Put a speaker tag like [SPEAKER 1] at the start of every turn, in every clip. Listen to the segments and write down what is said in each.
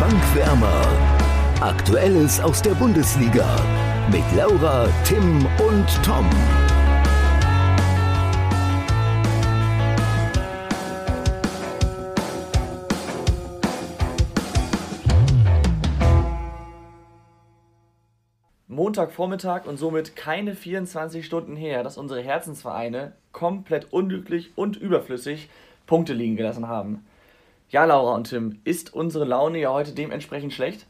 [SPEAKER 1] Bankwärmer. Aktuelles aus der Bundesliga mit Laura, Tim und Tom.
[SPEAKER 2] Montagvormittag und somit keine 24 Stunden her, dass unsere Herzensvereine komplett unglücklich und überflüssig Punkte liegen gelassen haben. Ja, Laura und Tim, ist unsere Laune ja heute dementsprechend schlecht?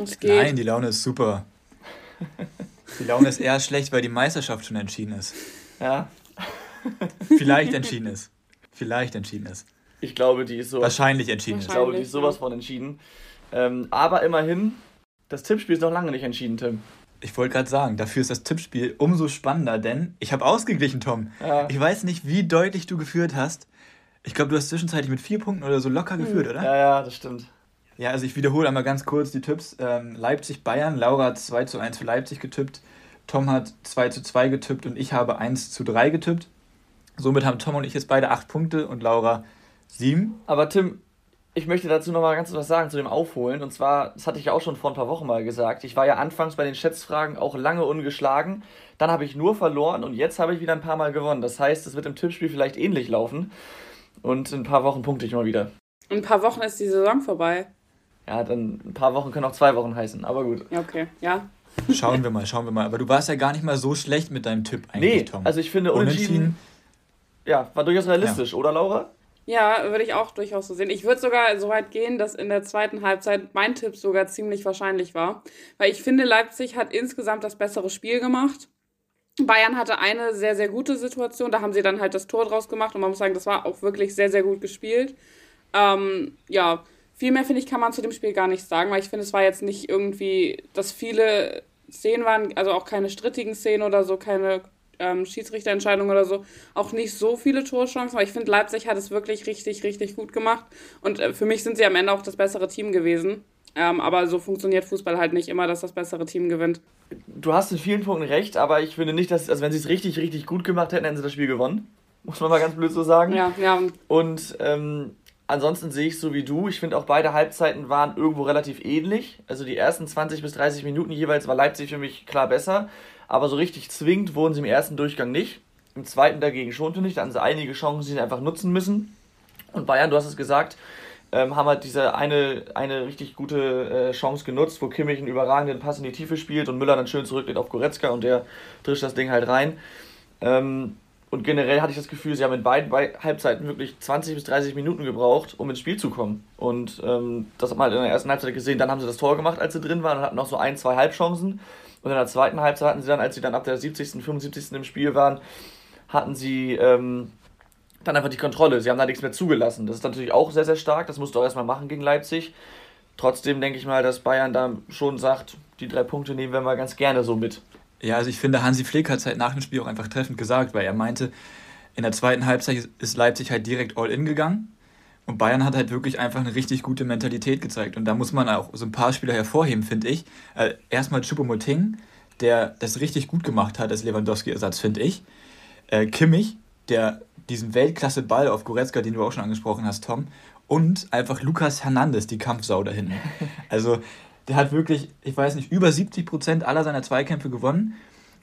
[SPEAKER 3] Es geht. Nein, die Laune ist super. Die Laune ist eher schlecht, weil die Meisterschaft schon entschieden ist. Ja. Vielleicht entschieden ist. Vielleicht entschieden ist.
[SPEAKER 2] Ich glaube, die ist so.
[SPEAKER 3] Wahrscheinlich entschieden
[SPEAKER 2] ist. Ich glaube, die ist sowas von entschieden. Ähm, aber immerhin, das Tippspiel ist noch lange nicht entschieden, Tim.
[SPEAKER 3] Ich wollte gerade sagen, dafür ist das Tippspiel umso spannender, denn ich habe ausgeglichen, Tom. Ja. Ich weiß nicht, wie deutlich du geführt hast. Ich glaube, du hast zwischenzeitlich mit vier Punkten oder so locker geführt, oder?
[SPEAKER 2] Ja, ja, das stimmt.
[SPEAKER 3] Ja, also ich wiederhole einmal ganz kurz die Tipps. Ähm, Leipzig-Bayern, Laura hat 2 zu 1 für Leipzig getippt, Tom hat 2 zu 2 getippt und ich habe 1 zu 3 getippt. Somit haben Tom und ich jetzt beide 8 Punkte und Laura 7.
[SPEAKER 2] Aber Tim, ich möchte dazu noch mal ganz was sagen zu dem Aufholen. Und zwar, das hatte ich ja auch schon vor ein paar Wochen mal gesagt. Ich war ja anfangs bei den Schätzfragen auch lange ungeschlagen. Dann habe ich nur verloren und jetzt habe ich wieder ein paar Mal gewonnen. Das heißt, es wird im Tippspiel vielleicht ähnlich laufen. Und in ein paar Wochen punkte ich mal wieder.
[SPEAKER 4] In ein paar Wochen ist die Saison vorbei.
[SPEAKER 2] Ja, dann ein paar Wochen können auch zwei Wochen heißen, aber gut.
[SPEAKER 4] Ja, okay, ja.
[SPEAKER 3] Schauen wir mal, schauen wir mal. Aber du warst ja gar nicht mal so schlecht mit deinem Tipp eigentlich, nee, Tom.
[SPEAKER 2] Also ich finde unentschieden, unentschieden ja, war durchaus realistisch, ja. oder Laura?
[SPEAKER 4] Ja, würde ich auch durchaus so sehen. Ich würde sogar so weit gehen, dass in der zweiten Halbzeit mein Tipp sogar ziemlich wahrscheinlich war. Weil ich finde, Leipzig hat insgesamt das bessere Spiel gemacht. Bayern hatte eine sehr, sehr gute Situation. Da haben sie dann halt das Tor draus gemacht und man muss sagen, das war auch wirklich sehr, sehr gut gespielt. Ähm, ja, viel mehr, finde ich, kann man zu dem Spiel gar nicht sagen, weil ich finde, es war jetzt nicht irgendwie, dass viele Szenen waren, also auch keine strittigen Szenen oder so, keine ähm, Schiedsrichterentscheidungen oder so, auch nicht so viele Torchancen, aber ich finde, Leipzig hat es wirklich richtig, richtig gut gemacht und äh, für mich sind sie am Ende auch das bessere Team gewesen. Ähm, aber so funktioniert Fußball halt nicht immer, dass das bessere Team gewinnt.
[SPEAKER 2] Du hast in vielen Punkten recht, aber ich finde nicht, dass, also wenn sie es richtig, richtig gut gemacht hätten, hätten sie das Spiel gewonnen. Muss man mal ganz blöd so sagen.
[SPEAKER 4] Ja, ja.
[SPEAKER 2] Und ähm, Ansonsten sehe ich so wie du. Ich finde auch beide Halbzeiten waren irgendwo relativ ähnlich. Also die ersten 20 bis 30 Minuten jeweils war Leipzig für mich klar besser. Aber so richtig zwingend wurden sie im ersten Durchgang nicht. Im zweiten dagegen schon, finde ich. Da hatten sie einige Chancen, die sie einfach nutzen müssen. Und Bayern, du hast es gesagt, ähm, haben halt diese eine, eine richtig gute äh, Chance genutzt, wo Kimmich einen überragenden Pass in die Tiefe spielt und Müller dann schön zurücklegt auf Goretzka und der drischt das Ding halt rein. Ähm, und generell hatte ich das Gefühl, sie haben in beiden Halbzeiten wirklich 20 bis 30 Minuten gebraucht, um ins Spiel zu kommen. Und ähm, das hat man halt in der ersten Halbzeit gesehen. Dann haben sie das Tor gemacht, als sie drin waren und hatten noch so ein, zwei Halbchancen. Und in der zweiten Halbzeit hatten sie dann, als sie dann ab der 70., 75. im Spiel waren, hatten sie ähm, dann einfach die Kontrolle. Sie haben da nichts mehr zugelassen. Das ist natürlich auch sehr, sehr stark. Das musst du auch erstmal machen gegen Leipzig. Trotzdem denke ich mal, dass Bayern da schon sagt, die drei Punkte nehmen wir mal ganz gerne so mit.
[SPEAKER 3] Ja, also ich finde, Hansi Flick hat es halt nach dem Spiel auch einfach treffend gesagt, weil er meinte, in der zweiten Halbzeit ist Leipzig halt direkt all in gegangen. Und Bayern hat halt wirklich einfach eine richtig gute Mentalität gezeigt. Und da muss man auch so ein paar Spieler hervorheben, finde ich. Äh, erstmal Choupo-Moting, der das richtig gut gemacht hat als Lewandowski-Ersatz, finde ich. Äh, Kimmich, der diesen Weltklasse-Ball auf Goretzka, den du auch schon angesprochen hast, Tom. Und einfach Lukas Hernandez, die Kampfsau da hinten. Also der hat wirklich, ich weiß nicht, über 70 Prozent aller seiner Zweikämpfe gewonnen.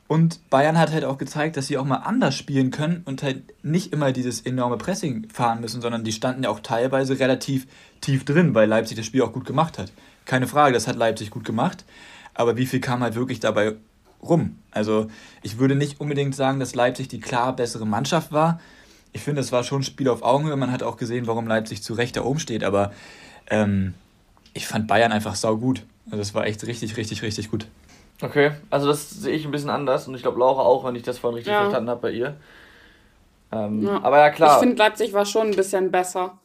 [SPEAKER 3] Und Bayern hat halt auch gezeigt, dass sie auch mal anders spielen können und halt nicht immer dieses enorme Pressing fahren müssen, sondern die standen ja auch teilweise relativ tief drin, weil Leipzig das Spiel auch gut gemacht hat. Keine Frage, das hat Leipzig gut gemacht. Aber wie viel kam halt wirklich dabei rum? Also ich würde nicht unbedingt sagen, dass Leipzig die klar bessere Mannschaft war. Ich finde, es war schon ein Spiel auf Augenhöhe. Man hat auch gesehen, warum Leipzig zu Recht da oben steht. Aber ähm, ich fand Bayern einfach sau gut. Also das war echt richtig, richtig, richtig gut.
[SPEAKER 2] Okay, also das sehe ich ein bisschen anders und ich glaube Laura auch, wenn ich das vorhin richtig ja. verstanden habe bei ihr. Ähm, ja. Aber ja, klar.
[SPEAKER 4] Ich finde, Leipzig war schon ein bisschen besser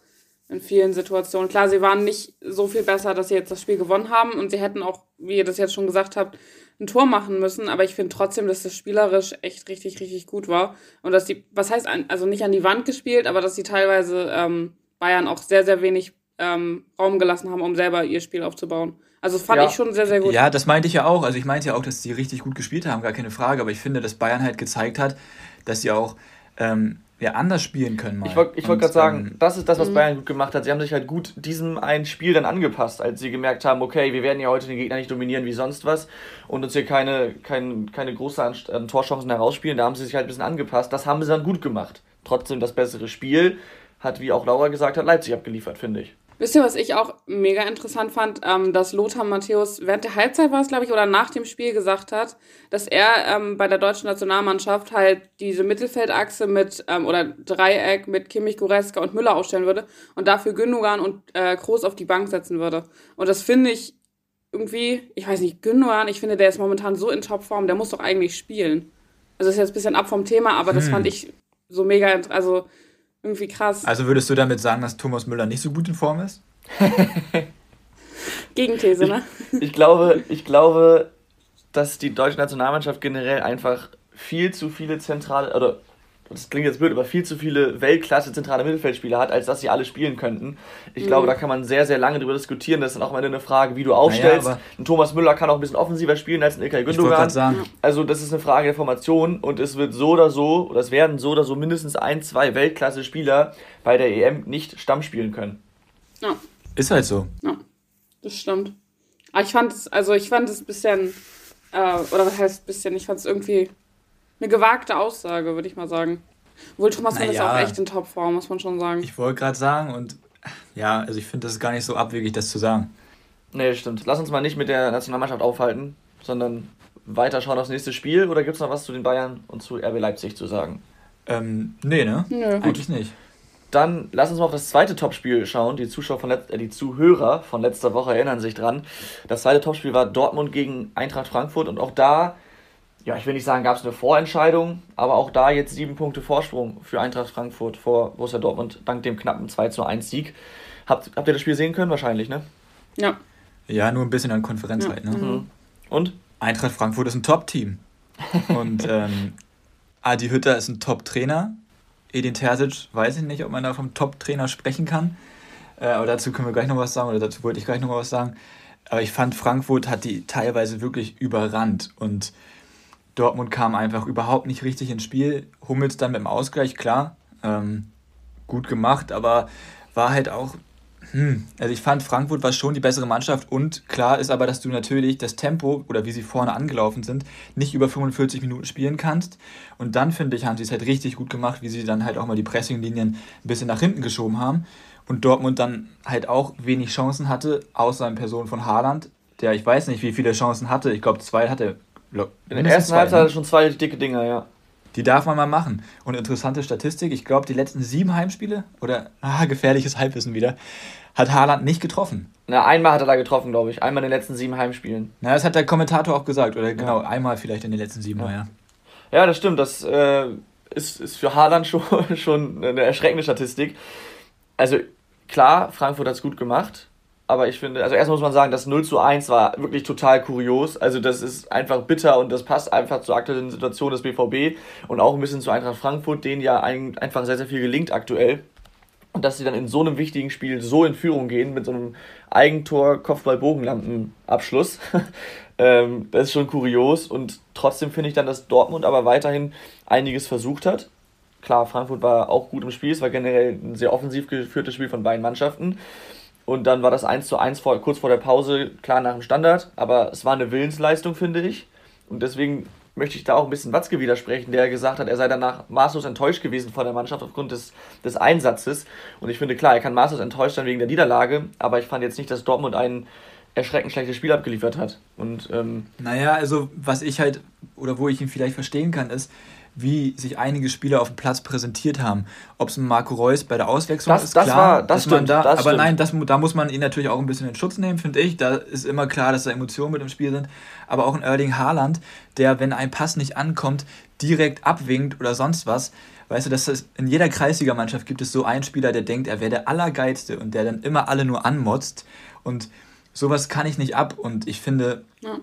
[SPEAKER 4] in vielen Situationen. Klar, sie waren nicht so viel besser, dass sie jetzt das Spiel gewonnen haben und sie hätten auch, wie ihr das jetzt schon gesagt habt, ein Tor machen müssen, aber ich finde trotzdem, dass das spielerisch echt richtig, richtig gut war. Und dass die, was heißt, also nicht an die Wand gespielt, aber dass sie teilweise ähm, Bayern auch sehr, sehr wenig ähm, Raum gelassen haben, um selber ihr Spiel aufzubauen. Also das fand
[SPEAKER 3] ja.
[SPEAKER 4] ich schon sehr, sehr gut.
[SPEAKER 3] Ja, das meinte ich ja auch. Also ich meinte ja auch, dass sie richtig gut gespielt haben, gar keine Frage. Aber ich finde, dass Bayern halt gezeigt hat, dass sie auch ähm, ja, anders spielen können.
[SPEAKER 2] Mal. Ich wollte wollt gerade sagen, ähm, das ist das, was mhm. Bayern gut gemacht hat. Sie haben sich halt gut diesem einen Spiel dann angepasst, als sie gemerkt haben, okay, wir werden ja heute den Gegner nicht dominieren wie sonst was und uns hier keine, kein, keine großen Torchancen herausspielen. Da haben sie sich halt ein bisschen angepasst. Das haben sie dann gut gemacht. Trotzdem das bessere Spiel hat, wie auch Laura gesagt hat, Leipzig abgeliefert, finde ich.
[SPEAKER 4] Wisst ihr, was ich auch mega interessant fand, ähm, dass Lothar Matthäus während der Halbzeit war es, glaube ich, oder nach dem Spiel gesagt hat, dass er ähm, bei der deutschen Nationalmannschaft halt diese Mittelfeldachse mit ähm, oder Dreieck mit Kimmich, Goretzka und Müller aufstellen würde und dafür Gündogan und äh, Kroos auf die Bank setzen würde. Und das finde ich irgendwie, ich weiß nicht, Gündogan, ich finde, der ist momentan so in Topform, der muss doch eigentlich spielen. Also das ist jetzt ein bisschen ab vom Thema, aber das hm. fand ich so mega, also irgendwie krass.
[SPEAKER 3] Also würdest du damit sagen, dass Thomas Müller nicht so gut in Form ist?
[SPEAKER 4] Gegenthese, ne?
[SPEAKER 2] Ich, ich, glaube, ich glaube, dass die deutsche Nationalmannschaft generell einfach viel zu viele zentrale, oder das klingt jetzt blöd, aber viel zu viele Weltklasse zentrale Mittelfeldspieler hat, als dass sie alle spielen könnten. Ich mhm. glaube, da kann man sehr, sehr lange drüber diskutieren. Das ist dann auch mal eine Frage, wie du aufstellst. Naja, ein Thomas Müller kann auch ein bisschen offensiver spielen als ein Ilkay Gündogan. Also das ist eine Frage der Formation und es wird so oder so, oder es werden so oder so mindestens ein, zwei Weltklasse-Spieler bei der EM nicht Stamm spielen können.
[SPEAKER 4] Ja.
[SPEAKER 3] Ist halt so.
[SPEAKER 4] Ja, das stimmt. Aber ich fand es, also ich fand es ein bisschen, äh, oder was heißt ein bisschen, ich fand es irgendwie eine gewagte Aussage, würde ich mal sagen. Obwohl Thomas naja, Mann ist auch echt in Topform, muss man schon sagen.
[SPEAKER 3] Ich wollte gerade sagen und ja, also ich finde das gar nicht so abwegig, das zu sagen.
[SPEAKER 2] Nee, stimmt. Lass uns mal nicht mit der Nationalmannschaft aufhalten, sondern weiter schauen aufs nächste Spiel. Oder gibt es noch was zu den Bayern und zu RB Leipzig zu sagen?
[SPEAKER 3] Ähm, nee, ne?
[SPEAKER 4] Nö.
[SPEAKER 3] Eigentlich nicht.
[SPEAKER 2] Dann lass uns mal auf das zweite Topspiel schauen. Die Zuschauer von äh, die Zuhörer von letzter Woche erinnern sich dran. Das zweite Topspiel war Dortmund gegen Eintracht Frankfurt und auch da ja, ich will nicht sagen, gab es eine Vorentscheidung, aber auch da jetzt sieben Punkte Vorsprung für Eintracht Frankfurt vor Borussia Dortmund dank dem knappen 2 zu 1 Sieg. Habt, habt ihr das Spiel sehen können? Wahrscheinlich, ne?
[SPEAKER 4] Ja.
[SPEAKER 3] Ja, nur ein bisschen an Konferenz ja. halt, ne?
[SPEAKER 2] Mhm. Und?
[SPEAKER 3] Eintracht Frankfurt ist ein Top-Team. Und ähm, Adi Hütter ist ein Top-Trainer. Edin Terzic, weiß ich nicht, ob man da vom Top-Trainer sprechen kann. Äh, aber dazu können wir gleich noch was sagen, oder dazu wollte ich gleich noch was sagen. Aber ich fand, Frankfurt hat die teilweise wirklich überrannt. Und Dortmund kam einfach überhaupt nicht richtig ins Spiel. Hummels dann mit dem Ausgleich, klar, ähm, gut gemacht, aber war halt auch, hm, also ich fand, Frankfurt war schon die bessere Mannschaft und klar ist aber, dass du natürlich das Tempo oder wie sie vorne angelaufen sind, nicht über 45 Minuten spielen kannst. Und dann, finde ich, haben sie es halt richtig gut gemacht, wie sie dann halt auch mal die Pressinglinien ein bisschen nach hinten geschoben haben. Und Dortmund dann halt auch wenig Chancen hatte, außer in Person von Haaland, der ich weiß nicht, wie viele Chancen hatte. Ich glaube, zwei hatte
[SPEAKER 2] in der ersten Halbzeit hat er schon zwei dicke Dinger, ja.
[SPEAKER 3] Die darf man mal machen. Und interessante Statistik, ich glaube, die letzten sieben Heimspiele, oder ah, gefährliches Halbwissen wieder, hat Haaland nicht getroffen.
[SPEAKER 2] Na, einmal hat er da getroffen, glaube ich. Einmal in den letzten sieben Heimspielen.
[SPEAKER 3] Na, das hat der Kommentator auch gesagt, oder genau, ja. einmal vielleicht in den letzten sieben, ja. ja.
[SPEAKER 2] Ja, das stimmt. Das äh, ist, ist für Haaland schon, schon eine erschreckende Statistik. Also klar, Frankfurt hat es gut gemacht. Aber ich finde, also erstmal muss man sagen, das 0 zu 1 war wirklich total kurios. Also das ist einfach bitter und das passt einfach zur aktuellen Situation des BVB und auch ein bisschen zu Eintracht Frankfurt, denen ja einfach sehr, sehr viel gelingt aktuell. Und dass sie dann in so einem wichtigen Spiel so in Führung gehen mit so einem Eigentor Kopfball-Bogenlampen-Abschluss. ähm, das ist schon kurios und trotzdem finde ich dann, dass Dortmund aber weiterhin einiges versucht hat. Klar, Frankfurt war auch gut im Spiel, es war generell ein sehr offensiv geführtes Spiel von beiden Mannschaften. Und dann war das 1 zu 1 vor, kurz vor der Pause, klar nach dem Standard, aber es war eine Willensleistung, finde ich. Und deswegen möchte ich da auch ein bisschen Watzke widersprechen, der gesagt hat, er sei danach maßlos enttäuscht gewesen von der Mannschaft aufgrund des, des Einsatzes. Und ich finde, klar, er kann maßlos enttäuscht sein wegen der Niederlage, aber ich fand jetzt nicht, dass Dortmund ein erschreckend schlechtes Spiel abgeliefert hat. Und, ähm,
[SPEAKER 3] naja, also was ich halt, oder wo ich ihn vielleicht verstehen kann, ist, wie sich einige Spieler auf dem Platz präsentiert haben. Ob es ein Marco Reus bei der Auswechslung das, ist, das klar. War, das stimmt, da, das aber stimmt. nein, das, da muss man ihn natürlich auch ein bisschen in Schutz nehmen, finde ich. Da ist immer klar, dass da Emotionen mit im Spiel sind. Aber auch ein Erling Haaland, der, wenn ein Pass nicht ankommt, direkt abwinkt oder sonst was. Weißt du, dass das in jeder Kreisligamannschaft gibt es so einen Spieler, der denkt, er wäre der Allergeilste und der dann immer alle nur anmotzt. Und sowas kann ich nicht ab. Und ich finde, ja.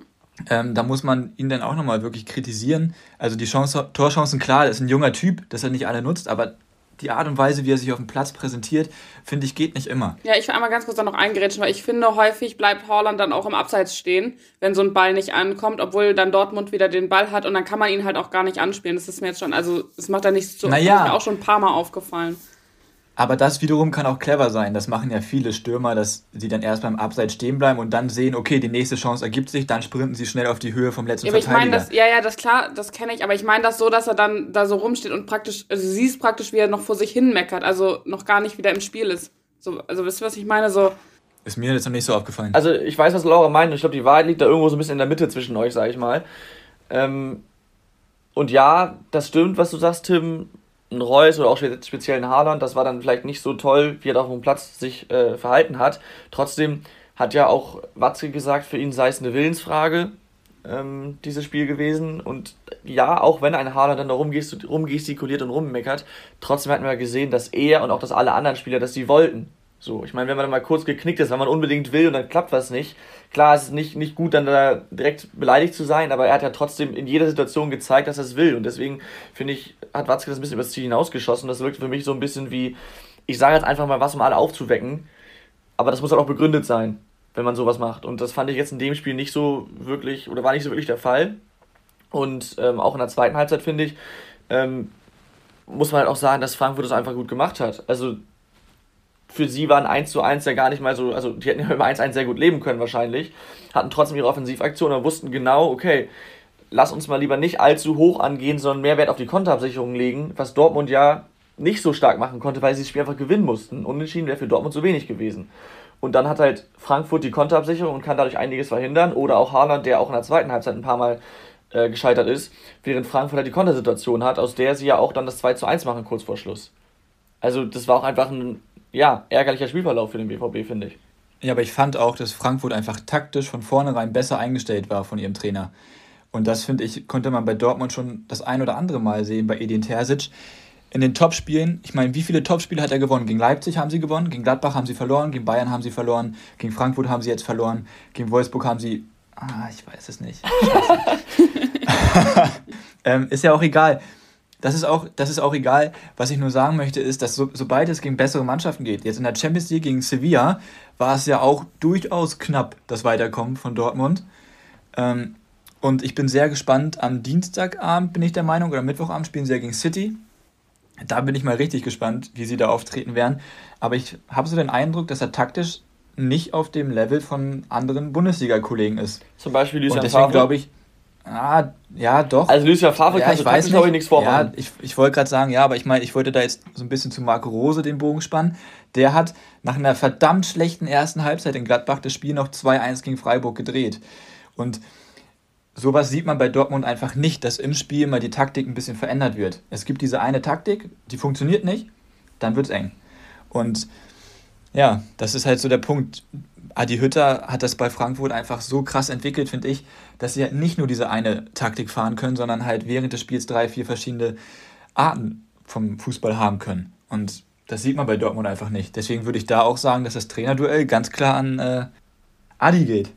[SPEAKER 3] Ähm, da muss man ihn dann auch nochmal wirklich kritisieren. Also die Chance, Torchancen, klar, das ist ein junger Typ, dass er nicht alle nutzt, aber die Art und Weise, wie er sich auf dem Platz präsentiert, finde ich, geht nicht immer.
[SPEAKER 4] Ja, ich will einmal ganz kurz da noch eingerätschen, weil ich finde, häufig bleibt Haaland dann auch im Abseits stehen, wenn so ein Ball nicht ankommt, obwohl dann Dortmund wieder den Ball hat und dann kann man ihn halt auch gar nicht anspielen. Das ist mir jetzt schon, also es macht da nichts zu.
[SPEAKER 3] Naja.
[SPEAKER 4] Das ist mir auch schon ein paar Mal aufgefallen.
[SPEAKER 3] Aber das wiederum kann auch clever sein. Das machen ja viele Stürmer, dass sie dann erst beim Abseits stehen bleiben und dann sehen, okay, die nächste Chance ergibt sich, dann sprinten sie schnell auf die Höhe vom letzten
[SPEAKER 4] Ja, aber ich
[SPEAKER 3] Verteidiger.
[SPEAKER 4] meine das, ja, ja, das klar, das kenne ich, aber ich meine das so, dass er dann da so rumsteht und praktisch, also siehst praktisch, wie er noch vor sich hin meckert, also noch gar nicht wieder im Spiel ist. So, also wisst ihr, was ich meine? So,
[SPEAKER 3] Ist mir jetzt noch nicht so aufgefallen.
[SPEAKER 2] Also ich weiß, was Laura meint und ich glaube, die Wahrheit liegt da irgendwo so ein bisschen in der Mitte zwischen euch, sag ich mal. Ähm, und ja, das stimmt, was du sagst, Tim. Ein Reus oder auch spe- speziell ein Haaland, das war dann vielleicht nicht so toll, wie er auf dem Platz sich äh, verhalten hat. Trotzdem hat ja auch Watzke gesagt, für ihn sei es eine Willensfrage, ähm, dieses Spiel gewesen. Und ja, auch wenn ein Haaland dann da rumgest rumgestikuliert und rummeckert, trotzdem hatten wir gesehen, dass er und auch dass alle anderen Spieler, dass sie wollten. So, ich meine, wenn man mal kurz geknickt ist, wenn man unbedingt will und dann klappt was nicht, klar, es ist nicht, nicht gut, dann da direkt beleidigt zu sein, aber er hat ja trotzdem in jeder Situation gezeigt, dass er es will. Und deswegen, finde ich, hat Watzke das ein bisschen übers Ziel hinausgeschossen. Das wirkte für mich so ein bisschen wie, ich sage jetzt einfach mal was, um alle aufzuwecken, aber das muss halt auch begründet sein, wenn man sowas macht. Und das fand ich jetzt in dem Spiel nicht so wirklich, oder war nicht so wirklich der Fall. Und ähm, auch in der zweiten Halbzeit, finde ich, ähm, muss man halt auch sagen, dass Frankfurt das einfach gut gemacht hat. Also für sie waren 1 zu 1 ja gar nicht mal so, also die hätten ja über 1 1 sehr gut leben können wahrscheinlich, hatten trotzdem ihre Offensivaktion und wussten genau, okay, lass uns mal lieber nicht allzu hoch angehen, sondern mehr Wert auf die Konterabsicherung legen, was Dortmund ja nicht so stark machen konnte, weil sie das Spiel einfach gewinnen mussten. Unentschieden wäre für Dortmund zu wenig gewesen. Und dann hat halt Frankfurt die Konterabsicherung und kann dadurch einiges verhindern. Oder auch Haaland, der auch in der zweiten Halbzeit ein paar Mal äh, gescheitert ist, während Frankfurt halt die Kontersituation hat, aus der sie ja auch dann das 2 zu 1 machen kurz vor Schluss. Also das war auch einfach ein ja, ärgerlicher Spielverlauf für den BVB, finde ich.
[SPEAKER 3] Ja, aber ich fand auch, dass Frankfurt einfach taktisch von vornherein besser eingestellt war von ihrem Trainer. Und das, finde ich, konnte man bei Dortmund schon das ein oder andere Mal sehen, bei Edin Terzic. In den Topspielen, ich meine, wie viele Topspiele hat er gewonnen? Gegen Leipzig haben sie gewonnen, gegen Gladbach haben sie verloren, gegen Bayern haben sie verloren, gegen Frankfurt haben sie jetzt verloren, gegen Wolfsburg haben sie. Ah, ich weiß es nicht. ähm, ist ja auch egal. Das ist, auch, das ist auch egal. Was ich nur sagen möchte, ist, dass so, sobald es gegen bessere Mannschaften geht, jetzt in der Champions League gegen Sevilla, war es ja auch durchaus knapp, das Weiterkommen von Dortmund. Ähm, und ich bin sehr gespannt. Am Dienstagabend bin ich der Meinung, oder Mittwochabend spielen sie ja gegen City. Da bin ich mal richtig gespannt, wie sie da auftreten werden. Aber ich habe so den Eindruck, dass er taktisch nicht auf dem Level von anderen Bundesliga-Kollegen ist.
[SPEAKER 2] Zum Beispiel
[SPEAKER 3] Und
[SPEAKER 2] Lucien
[SPEAKER 3] deswegen
[SPEAKER 2] Favre.
[SPEAKER 3] glaube ich, ah, ja, doch.
[SPEAKER 2] Also Lucien Favre
[SPEAKER 3] ja,
[SPEAKER 2] kannst
[SPEAKER 3] ich
[SPEAKER 2] du
[SPEAKER 3] weiß
[SPEAKER 2] glaube ich,
[SPEAKER 3] nicht.
[SPEAKER 2] nichts vormachen.
[SPEAKER 3] Ja, ich, ich wollte gerade sagen, ja, aber ich meine, ich wollte da jetzt so ein bisschen zu Marco Rose den Bogen spannen. Der hat nach einer verdammt schlechten ersten Halbzeit in Gladbach das Spiel noch 2-1 gegen Freiburg gedreht. Und sowas sieht man bei Dortmund einfach nicht, dass im Spiel mal die Taktik ein bisschen verändert wird. Es gibt diese eine Taktik, die funktioniert nicht, dann wird es eng. Und ja, das ist halt so der Punkt. Adi Hütter hat das bei Frankfurt einfach so krass entwickelt, finde ich, dass sie halt nicht nur diese eine Taktik fahren können, sondern halt während des Spiels drei, vier verschiedene Arten vom Fußball haben können. Und das sieht man bei Dortmund einfach nicht. Deswegen würde ich da auch sagen, dass das Trainerduell ganz klar an äh, Adi geht.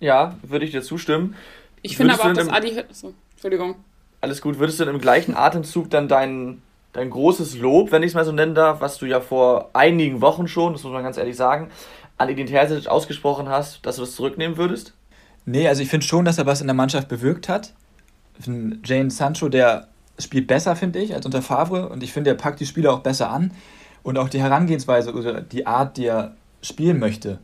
[SPEAKER 2] Ja, würde ich dir zustimmen.
[SPEAKER 4] ich finde aber auch, dass Adi, so, Entschuldigung.
[SPEAKER 2] Alles gut. Würdest du denn im gleichen Atemzug dann dein, dein großes Lob, wenn ich es mal so nennen darf, was du ja vor einigen Wochen schon, das muss man ganz ehrlich sagen, an Edin Terzic ausgesprochen hast, dass du das zurücknehmen würdest?
[SPEAKER 3] Nee, also ich finde schon, dass er was in der Mannschaft bewirkt hat. Jane Sancho, der spielt besser, finde ich, als unter Favre. Und ich finde, er packt die Spieler auch besser an. Und auch die Herangehensweise oder die Art, die er spielen möchte,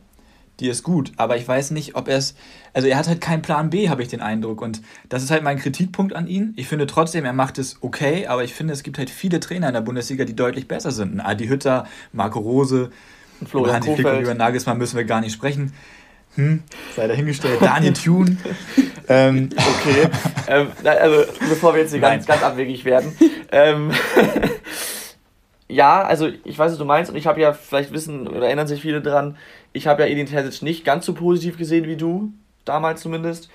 [SPEAKER 3] die ist gut. Aber ich weiß nicht, ob er es. Also er hat halt keinen Plan B, habe ich den Eindruck. Und das ist halt mein Kritikpunkt an ihn. Ich finde trotzdem, er macht es okay, aber ich finde, es gibt halt viele Trainer in der Bundesliga, die deutlich besser sind. Adi Hütter, Marco Rose, Über
[SPEAKER 2] Florian
[SPEAKER 3] und
[SPEAKER 2] Kofeld.
[SPEAKER 3] über Nagelsmann müssen wir gar nicht sprechen. Hm, sei dahingestellt. Daniel Thune. ähm,
[SPEAKER 2] Okay. ähm, also, bevor wir jetzt hier
[SPEAKER 3] Nein.
[SPEAKER 2] ganz, ganz abwegig werden. ähm, ja, also ich weiß, was du meinst und ich habe ja, vielleicht wissen oder erinnern sich viele dran, ich habe ja Edin Terzic nicht ganz so positiv gesehen wie du, damals zumindest.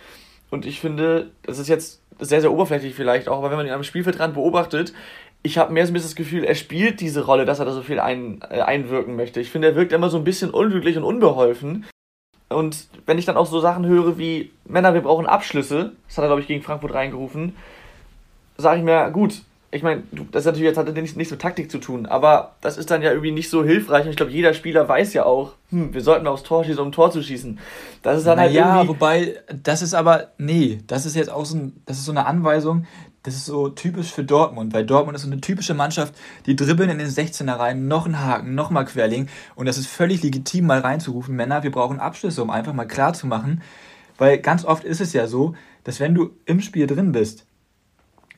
[SPEAKER 2] Und ich finde, das ist jetzt sehr, sehr oberflächlich vielleicht auch, aber wenn man ihn am Spielfeldrand beobachtet, ich habe mehr so ein bisschen das Gefühl, er spielt diese Rolle, dass er da so viel ein, äh, einwirken möchte. Ich finde, er wirkt immer so ein bisschen unglücklich und unbeholfen. Und wenn ich dann auch so Sachen höre wie, Männer, wir brauchen Abschlüsse, das hat er, glaube ich, gegen Frankfurt reingerufen, sage ich mir, gut, ich meine, das ist natürlich jetzt hat nichts nicht mit Taktik zu tun, aber das ist dann ja irgendwie nicht so hilfreich. Und ich glaube, jeder Spieler weiß ja auch, hm, wir sollten aufs Tor schießen, um ein Tor zu schießen. Das ist dann
[SPEAKER 3] halt ja, wobei, das ist aber, nee, das ist jetzt auch so, ein, das ist so eine Anweisung, das ist so typisch für Dortmund, weil Dortmund ist so eine typische Mannschaft, die dribbeln in den 16er rein, noch einen Haken, noch mal Querling und das ist völlig legitim, mal reinzurufen, Männer, wir brauchen Abschlüsse, um einfach mal klar zu machen, weil ganz oft ist es ja so, dass wenn du im Spiel drin bist,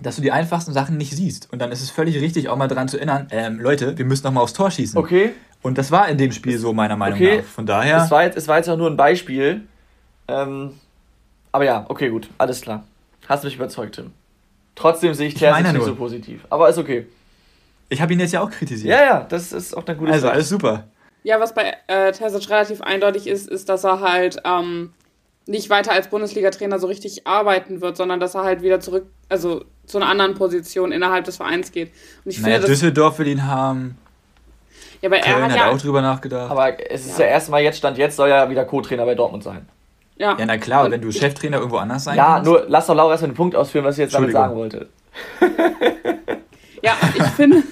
[SPEAKER 3] dass du die einfachsten Sachen nicht siehst. Und dann ist es völlig richtig, auch mal daran zu erinnern, ähm, Leute, wir müssen noch mal aufs Tor schießen.
[SPEAKER 2] Okay.
[SPEAKER 3] Und das war in dem Spiel so, meiner Meinung okay. nach. Von daher.
[SPEAKER 2] Es war jetzt, es war jetzt auch nur ein Beispiel. Ähm, aber ja, okay, gut, alles klar. Hast mich überzeugt, Tim. Trotzdem sehe ich Terzic nicht so positiv. Aber ist okay.
[SPEAKER 3] Ich habe ihn jetzt ja auch kritisiert.
[SPEAKER 2] Ja, ja, das ist auch eine gute
[SPEAKER 3] Also, alles super.
[SPEAKER 4] Ja, was bei äh, Terzic relativ eindeutig ist, ist, dass er halt ähm, nicht weiter als Bundesliga-Trainer so richtig arbeiten wird, sondern dass er halt wieder zurück, also zu einer anderen Position innerhalb des Vereins geht.
[SPEAKER 3] Und ich naja, finde, Düsseldorf will ihn haben. Ja, aber Köln er hat, hat ja, auch drüber nachgedacht.
[SPEAKER 2] Aber es ist ja, ja erstmal jetzt, Stand jetzt, soll er wieder Co-Trainer bei Dortmund sein.
[SPEAKER 3] Ja. ja, na klar, und wenn du Cheftrainer irgendwo anders sein
[SPEAKER 2] Ja, kannst. nur lass doch Laura erstmal den Punkt ausführen, was sie jetzt damit sagen wollte.
[SPEAKER 4] ja, ich finde,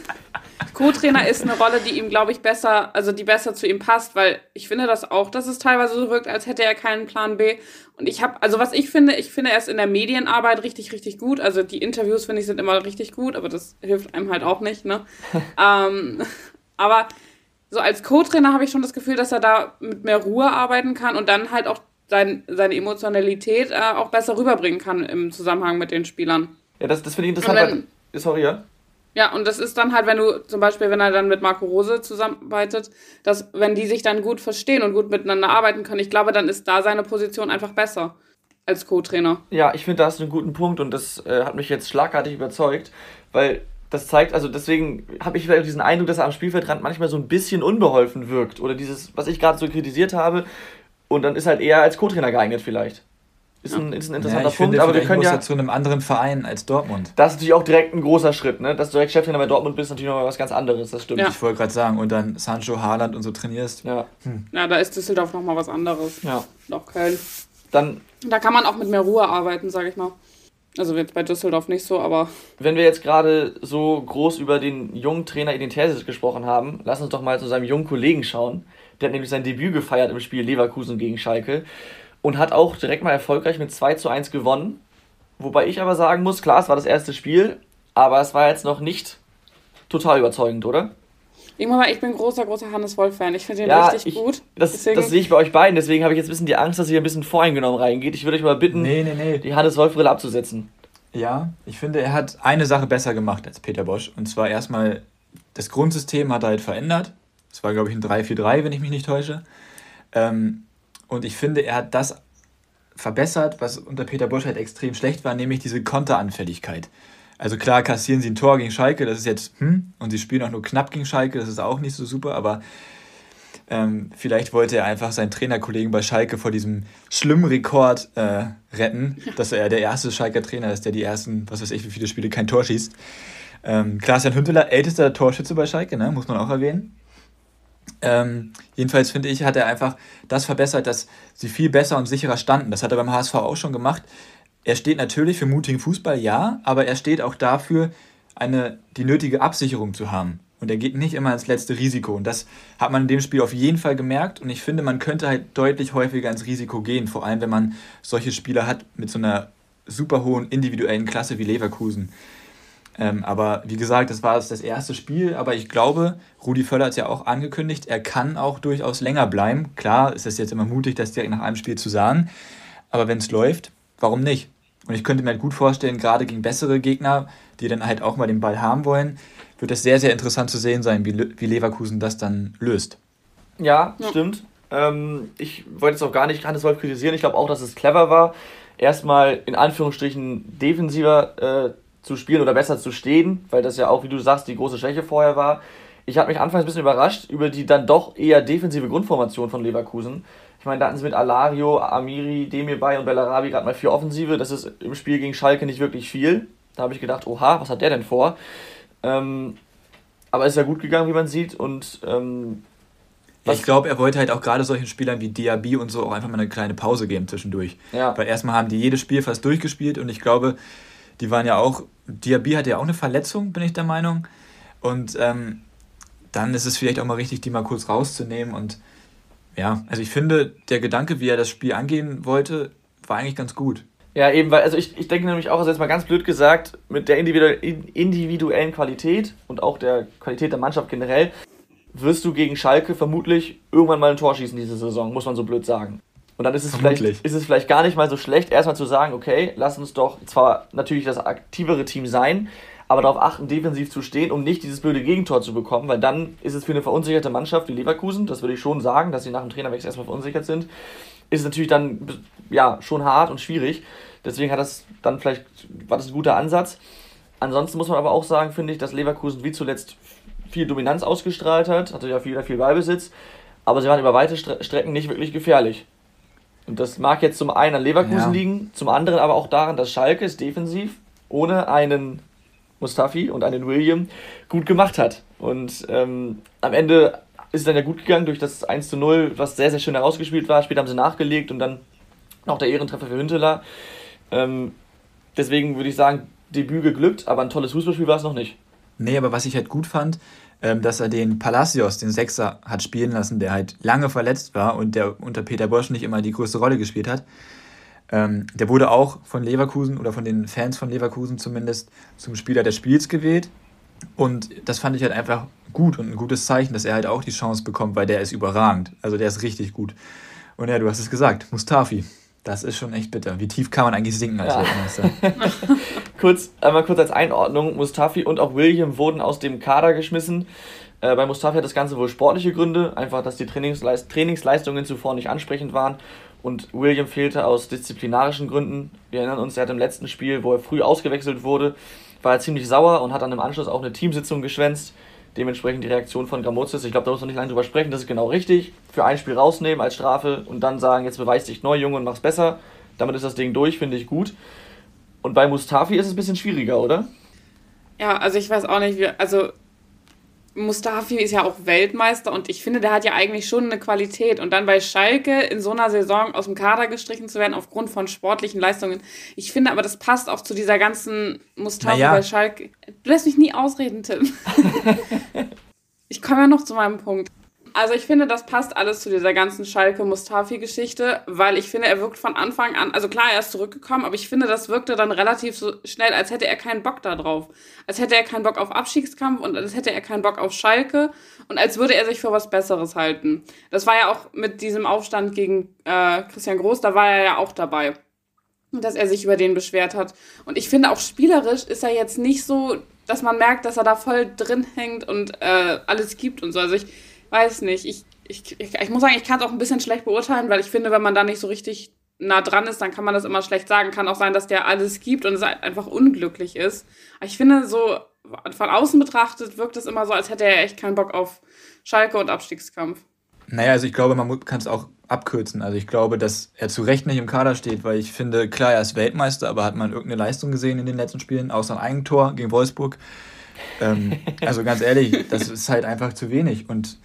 [SPEAKER 4] Co-Trainer ist eine Rolle, die ihm, glaube ich, besser, also die besser zu ihm passt, weil ich finde das auch, dass es teilweise so wirkt, als hätte er keinen Plan B. Und ich habe, also was ich finde, ich finde er ist in der Medienarbeit richtig, richtig gut. Also die Interviews, finde ich, sind immer richtig gut, aber das hilft einem halt auch nicht, ne? ähm, aber so als Co-Trainer habe ich schon das Gefühl, dass er da mit mehr Ruhe arbeiten kann und dann halt auch sein, seine Emotionalität äh, auch besser rüberbringen kann im Zusammenhang mit den Spielern.
[SPEAKER 2] Ja, das, das finde ich interessant. Wenn, Sorry, ja?
[SPEAKER 4] Ja, und das ist dann halt, wenn du zum Beispiel, wenn er dann mit Marco Rose zusammenarbeitet, dass wenn die sich dann gut verstehen und gut miteinander arbeiten können, ich glaube, dann ist da seine Position einfach besser als Co-Trainer.
[SPEAKER 2] Ja, ich finde, da hast du einen guten Punkt und das äh, hat mich jetzt schlagartig überzeugt, weil das zeigt, also deswegen habe ich vielleicht diesen Eindruck, dass er am Spielfeldrand manchmal so ein bisschen unbeholfen wirkt oder dieses, was ich gerade so kritisiert habe und dann ist halt eher als Co-Trainer geeignet vielleicht. Ist ein, ist ein interessanter ja, Punkt,
[SPEAKER 3] finde, aber wir können ja zu einem anderen Verein als Dortmund.
[SPEAKER 2] Das ist natürlich auch direkt ein großer Schritt, ne? Dass du direkt Cheftrainer bei Dortmund bist, ist natürlich noch was ganz anderes, das stimmt.
[SPEAKER 3] Ja. Ich wollte gerade sagen, und dann Sancho, Haaland und so trainierst.
[SPEAKER 2] Ja.
[SPEAKER 4] Hm. Ja, da ist Düsseldorf nochmal was anderes.
[SPEAKER 2] Ja.
[SPEAKER 4] Noch Köln.
[SPEAKER 2] Dann.
[SPEAKER 4] Da kann man auch mit mehr Ruhe arbeiten, sag ich mal. Also jetzt bei Düsseldorf nicht so, aber.
[SPEAKER 2] Wenn wir jetzt gerade so groß über den jungen Trainer Edin Terzic gesprochen haben, lass uns doch mal zu seinem jungen Kollegen schauen. Der hat nämlich sein Debüt gefeiert im Spiel Leverkusen gegen Schalke und hat auch direkt mal erfolgreich mit 2 zu 1 gewonnen. Wobei ich aber sagen muss, klar, es war das erste Spiel, aber es war jetzt noch nicht total überzeugend, oder?
[SPEAKER 4] Irgendwann ich bin großer, großer Hannes Wolf-Fan. Ich finde ihn ja, richtig
[SPEAKER 2] ich,
[SPEAKER 4] gut.
[SPEAKER 2] Das, das sehe ich bei euch beiden, deswegen habe ich jetzt ein bisschen die Angst, dass ihr ein bisschen voreingenommen reingeht. Ich würde euch mal bitten,
[SPEAKER 3] nee, nee, nee.
[SPEAKER 2] die Hannes Wolf-Brille abzusetzen.
[SPEAKER 3] Ja, ich finde, er hat eine Sache besser gemacht als Peter Bosch. Und zwar erstmal, das Grundsystem hat er halt verändert. Das war, glaube ich, ein 3-4-3, wenn ich mich nicht täusche. Ähm, und ich finde, er hat das verbessert, was unter Peter Bosch halt extrem schlecht war, nämlich diese Konteranfälligkeit. Also klar kassieren sie ein Tor gegen Schalke, das ist jetzt, hm, und sie spielen auch nur knapp gegen Schalke, das ist auch nicht so super, aber ähm, vielleicht wollte er einfach seinen Trainerkollegen bei Schalke vor diesem schlimmen Rekord äh, retten, dass er der erste Schalker Trainer ist, der die ersten, was weiß ich, wie viele Spiele kein Tor schießt. Ähm, Klaas-Jan Hünteler, ältester Torschütze bei Schalke, ne? muss man auch erwähnen. Ähm, jedenfalls finde ich, hat er einfach das verbessert, dass sie viel besser und sicherer standen. Das hat er beim HSV auch schon gemacht. Er steht natürlich für mutigen Fußball, ja, aber er steht auch dafür, eine, die nötige Absicherung zu haben. Und er geht nicht immer ins letzte Risiko. Und das hat man in dem Spiel auf jeden Fall gemerkt. Und ich finde, man könnte halt deutlich häufiger ins Risiko gehen. Vor allem, wenn man solche Spieler hat mit so einer super hohen individuellen Klasse wie Leverkusen. Ähm, aber wie gesagt, das war das erste Spiel, aber ich glaube, Rudi Völler hat es ja auch angekündigt, er kann auch durchaus länger bleiben. Klar ist es jetzt immer mutig, das direkt nach einem Spiel zu sagen, aber wenn es läuft, warum nicht? Und ich könnte mir halt gut vorstellen, gerade gegen bessere Gegner, die dann halt auch mal den Ball haben wollen, wird es sehr, sehr interessant zu sehen sein, wie, wie Leverkusen das dann löst.
[SPEAKER 2] Ja, ja. stimmt. Ähm, ich wollte jetzt auch gar nicht Hannes Wolf kritisieren. Ich glaube auch, dass es clever war, erstmal in Anführungsstrichen defensiver äh, zu spielen oder besser zu stehen, weil das ja auch, wie du sagst, die große Schwäche vorher war. Ich habe mich anfangs ein bisschen überrascht über die dann doch eher defensive Grundformation von Leverkusen. Ich meine, da hatten sie mit Alario, Amiri, Demirbay und Bellarabi gerade mal vier Offensive. Das ist im Spiel gegen Schalke nicht wirklich viel. Da habe ich gedacht, oha, was hat der denn vor? Ähm, aber ist ja gut gegangen, wie man sieht. Und ähm,
[SPEAKER 3] ich glaube, er wollte halt auch gerade solchen Spielern wie Diaby und so auch einfach mal eine kleine Pause geben zwischendurch.
[SPEAKER 2] Ja.
[SPEAKER 3] Weil erstmal haben die jedes Spiel fast durchgespielt und ich glaube, die waren ja auch Diaby hat ja auch eine Verletzung, bin ich der Meinung. Und ähm, dann ist es vielleicht auch mal richtig, die mal kurz rauszunehmen. Und ja, also ich finde, der Gedanke, wie er das Spiel angehen wollte, war eigentlich ganz gut.
[SPEAKER 2] Ja, eben, weil, also ich, ich denke nämlich auch, also jetzt mal ganz blöd gesagt, mit der individuellen Qualität und auch der Qualität der Mannschaft generell, wirst du gegen Schalke vermutlich irgendwann mal ein Tor schießen diese Saison, muss man so blöd sagen. Und dann ist es, vielleicht, ist es vielleicht gar nicht mal so schlecht, erstmal zu sagen, okay, lass uns doch zwar natürlich das aktivere Team sein, aber darauf achten, defensiv zu stehen, um nicht dieses blöde Gegentor zu bekommen, weil dann ist es für eine verunsicherte Mannschaft wie Leverkusen, das würde ich schon sagen, dass sie nach dem Trainerwechsel erstmal verunsichert sind, ist es natürlich dann ja, schon hart und schwierig. Deswegen hat das dann vielleicht, war das ein guter Ansatz. Ansonsten muss man aber auch sagen, finde ich, dass Leverkusen wie zuletzt viel Dominanz ausgestrahlt hat, hatte ja viel, viel Ballbesitz, aber sie waren über weite Strecken nicht wirklich gefährlich. Und das mag jetzt zum einen an Leverkusen ja. liegen, zum anderen aber auch daran, dass Schalke es defensiv ohne einen Mustafi und einen William gut gemacht hat. Und ähm, am Ende ist es dann ja gut gegangen durch das 1 zu 0, was sehr, sehr schön herausgespielt war. Später haben sie nachgelegt und dann noch der Ehrentreffer für Hünteler. Ähm, deswegen würde ich sagen, Debüt geglückt, aber ein tolles Fußballspiel war es noch nicht.
[SPEAKER 3] Nee, aber was ich halt gut fand, dass er den Palacios, den Sechser, hat spielen lassen, der halt lange verletzt war und der unter Peter Bosch nicht immer die größte Rolle gespielt hat. Ähm, der wurde auch von Leverkusen oder von den Fans von Leverkusen zumindest zum Spieler des Spiels gewählt. Und das fand ich halt einfach gut und ein gutes Zeichen, dass er halt auch die Chance bekommt, weil der ist überragend. Also der ist richtig gut. Und ja, du hast es gesagt, Mustafi. Das ist schon echt bitter. Wie tief kann man eigentlich sinken als ja. Weltmeister?
[SPEAKER 2] kurz, einmal kurz als Einordnung: Mustafi und auch William wurden aus dem Kader geschmissen. Äh, bei Mustafi hat das Ganze wohl sportliche Gründe, einfach, dass die Trainingsleist Trainingsleistungen zuvor nicht ansprechend waren. Und William fehlte aus disziplinarischen Gründen. Wir erinnern uns, er hat im letzten Spiel, wo er früh ausgewechselt wurde, war er ziemlich sauer und hat dann im Anschluss auch eine Teamsitzung geschwänzt. Dementsprechend die Reaktion von Gramozis. Ich glaube, da muss man nicht lange drüber sprechen. Das ist genau richtig. Für ein Spiel rausnehmen als Strafe und dann sagen, jetzt beweis dich neu, Junge, und mach's besser. Damit ist das Ding durch, finde ich gut. Und bei Mustafi ist es ein bisschen schwieriger, oder?
[SPEAKER 4] Ja, also ich weiß auch nicht, wie, also Mustafi ist ja auch Weltmeister und ich finde, der hat ja eigentlich schon eine Qualität. Und dann bei Schalke in so einer Saison aus dem Kader gestrichen zu werden aufgrund von sportlichen Leistungen. Ich finde aber, das passt auch zu dieser ganzen Mustafi naja. bei Schalke. Du lässt mich nie ausreden, Tim. ich komme ja noch zu meinem Punkt. Also ich finde, das passt alles zu dieser ganzen Schalke-Mustafi-Geschichte, weil ich finde, er wirkt von Anfang an, also klar, er ist zurückgekommen, aber ich finde, das wirkte dann relativ so schnell, als hätte er keinen Bock da drauf. Als hätte er keinen Bock auf Abstiegskampf und als hätte er keinen Bock auf Schalke und als würde er sich für was Besseres halten. Das war ja auch mit diesem Aufstand gegen äh, Christian Groß, da war er ja auch dabei dass er sich über den beschwert hat. Und ich finde auch spielerisch ist er jetzt nicht so, dass man merkt, dass er da voll drin hängt und äh, alles gibt und so. Also ich weiß nicht. Ich, ich, ich, ich muss sagen, ich kann es auch ein bisschen schlecht beurteilen, weil ich finde, wenn man da nicht so richtig nah dran ist, dann kann man das immer schlecht sagen. Kann auch sein, dass der alles gibt und es einfach unglücklich ist. Aber ich finde, so von außen betrachtet wirkt es immer so, als hätte er echt keinen Bock auf Schalke und Abstiegskampf.
[SPEAKER 3] Naja, also ich glaube, man kann es auch abkürzen. Also ich glaube, dass er zu Recht nicht im Kader steht, weil ich finde, klar, er ist Weltmeister, aber hat man irgendeine Leistung gesehen in den letzten Spielen, außer ein Eigentor gegen Wolfsburg? Ähm, also ganz ehrlich, das ist halt einfach zu wenig. Und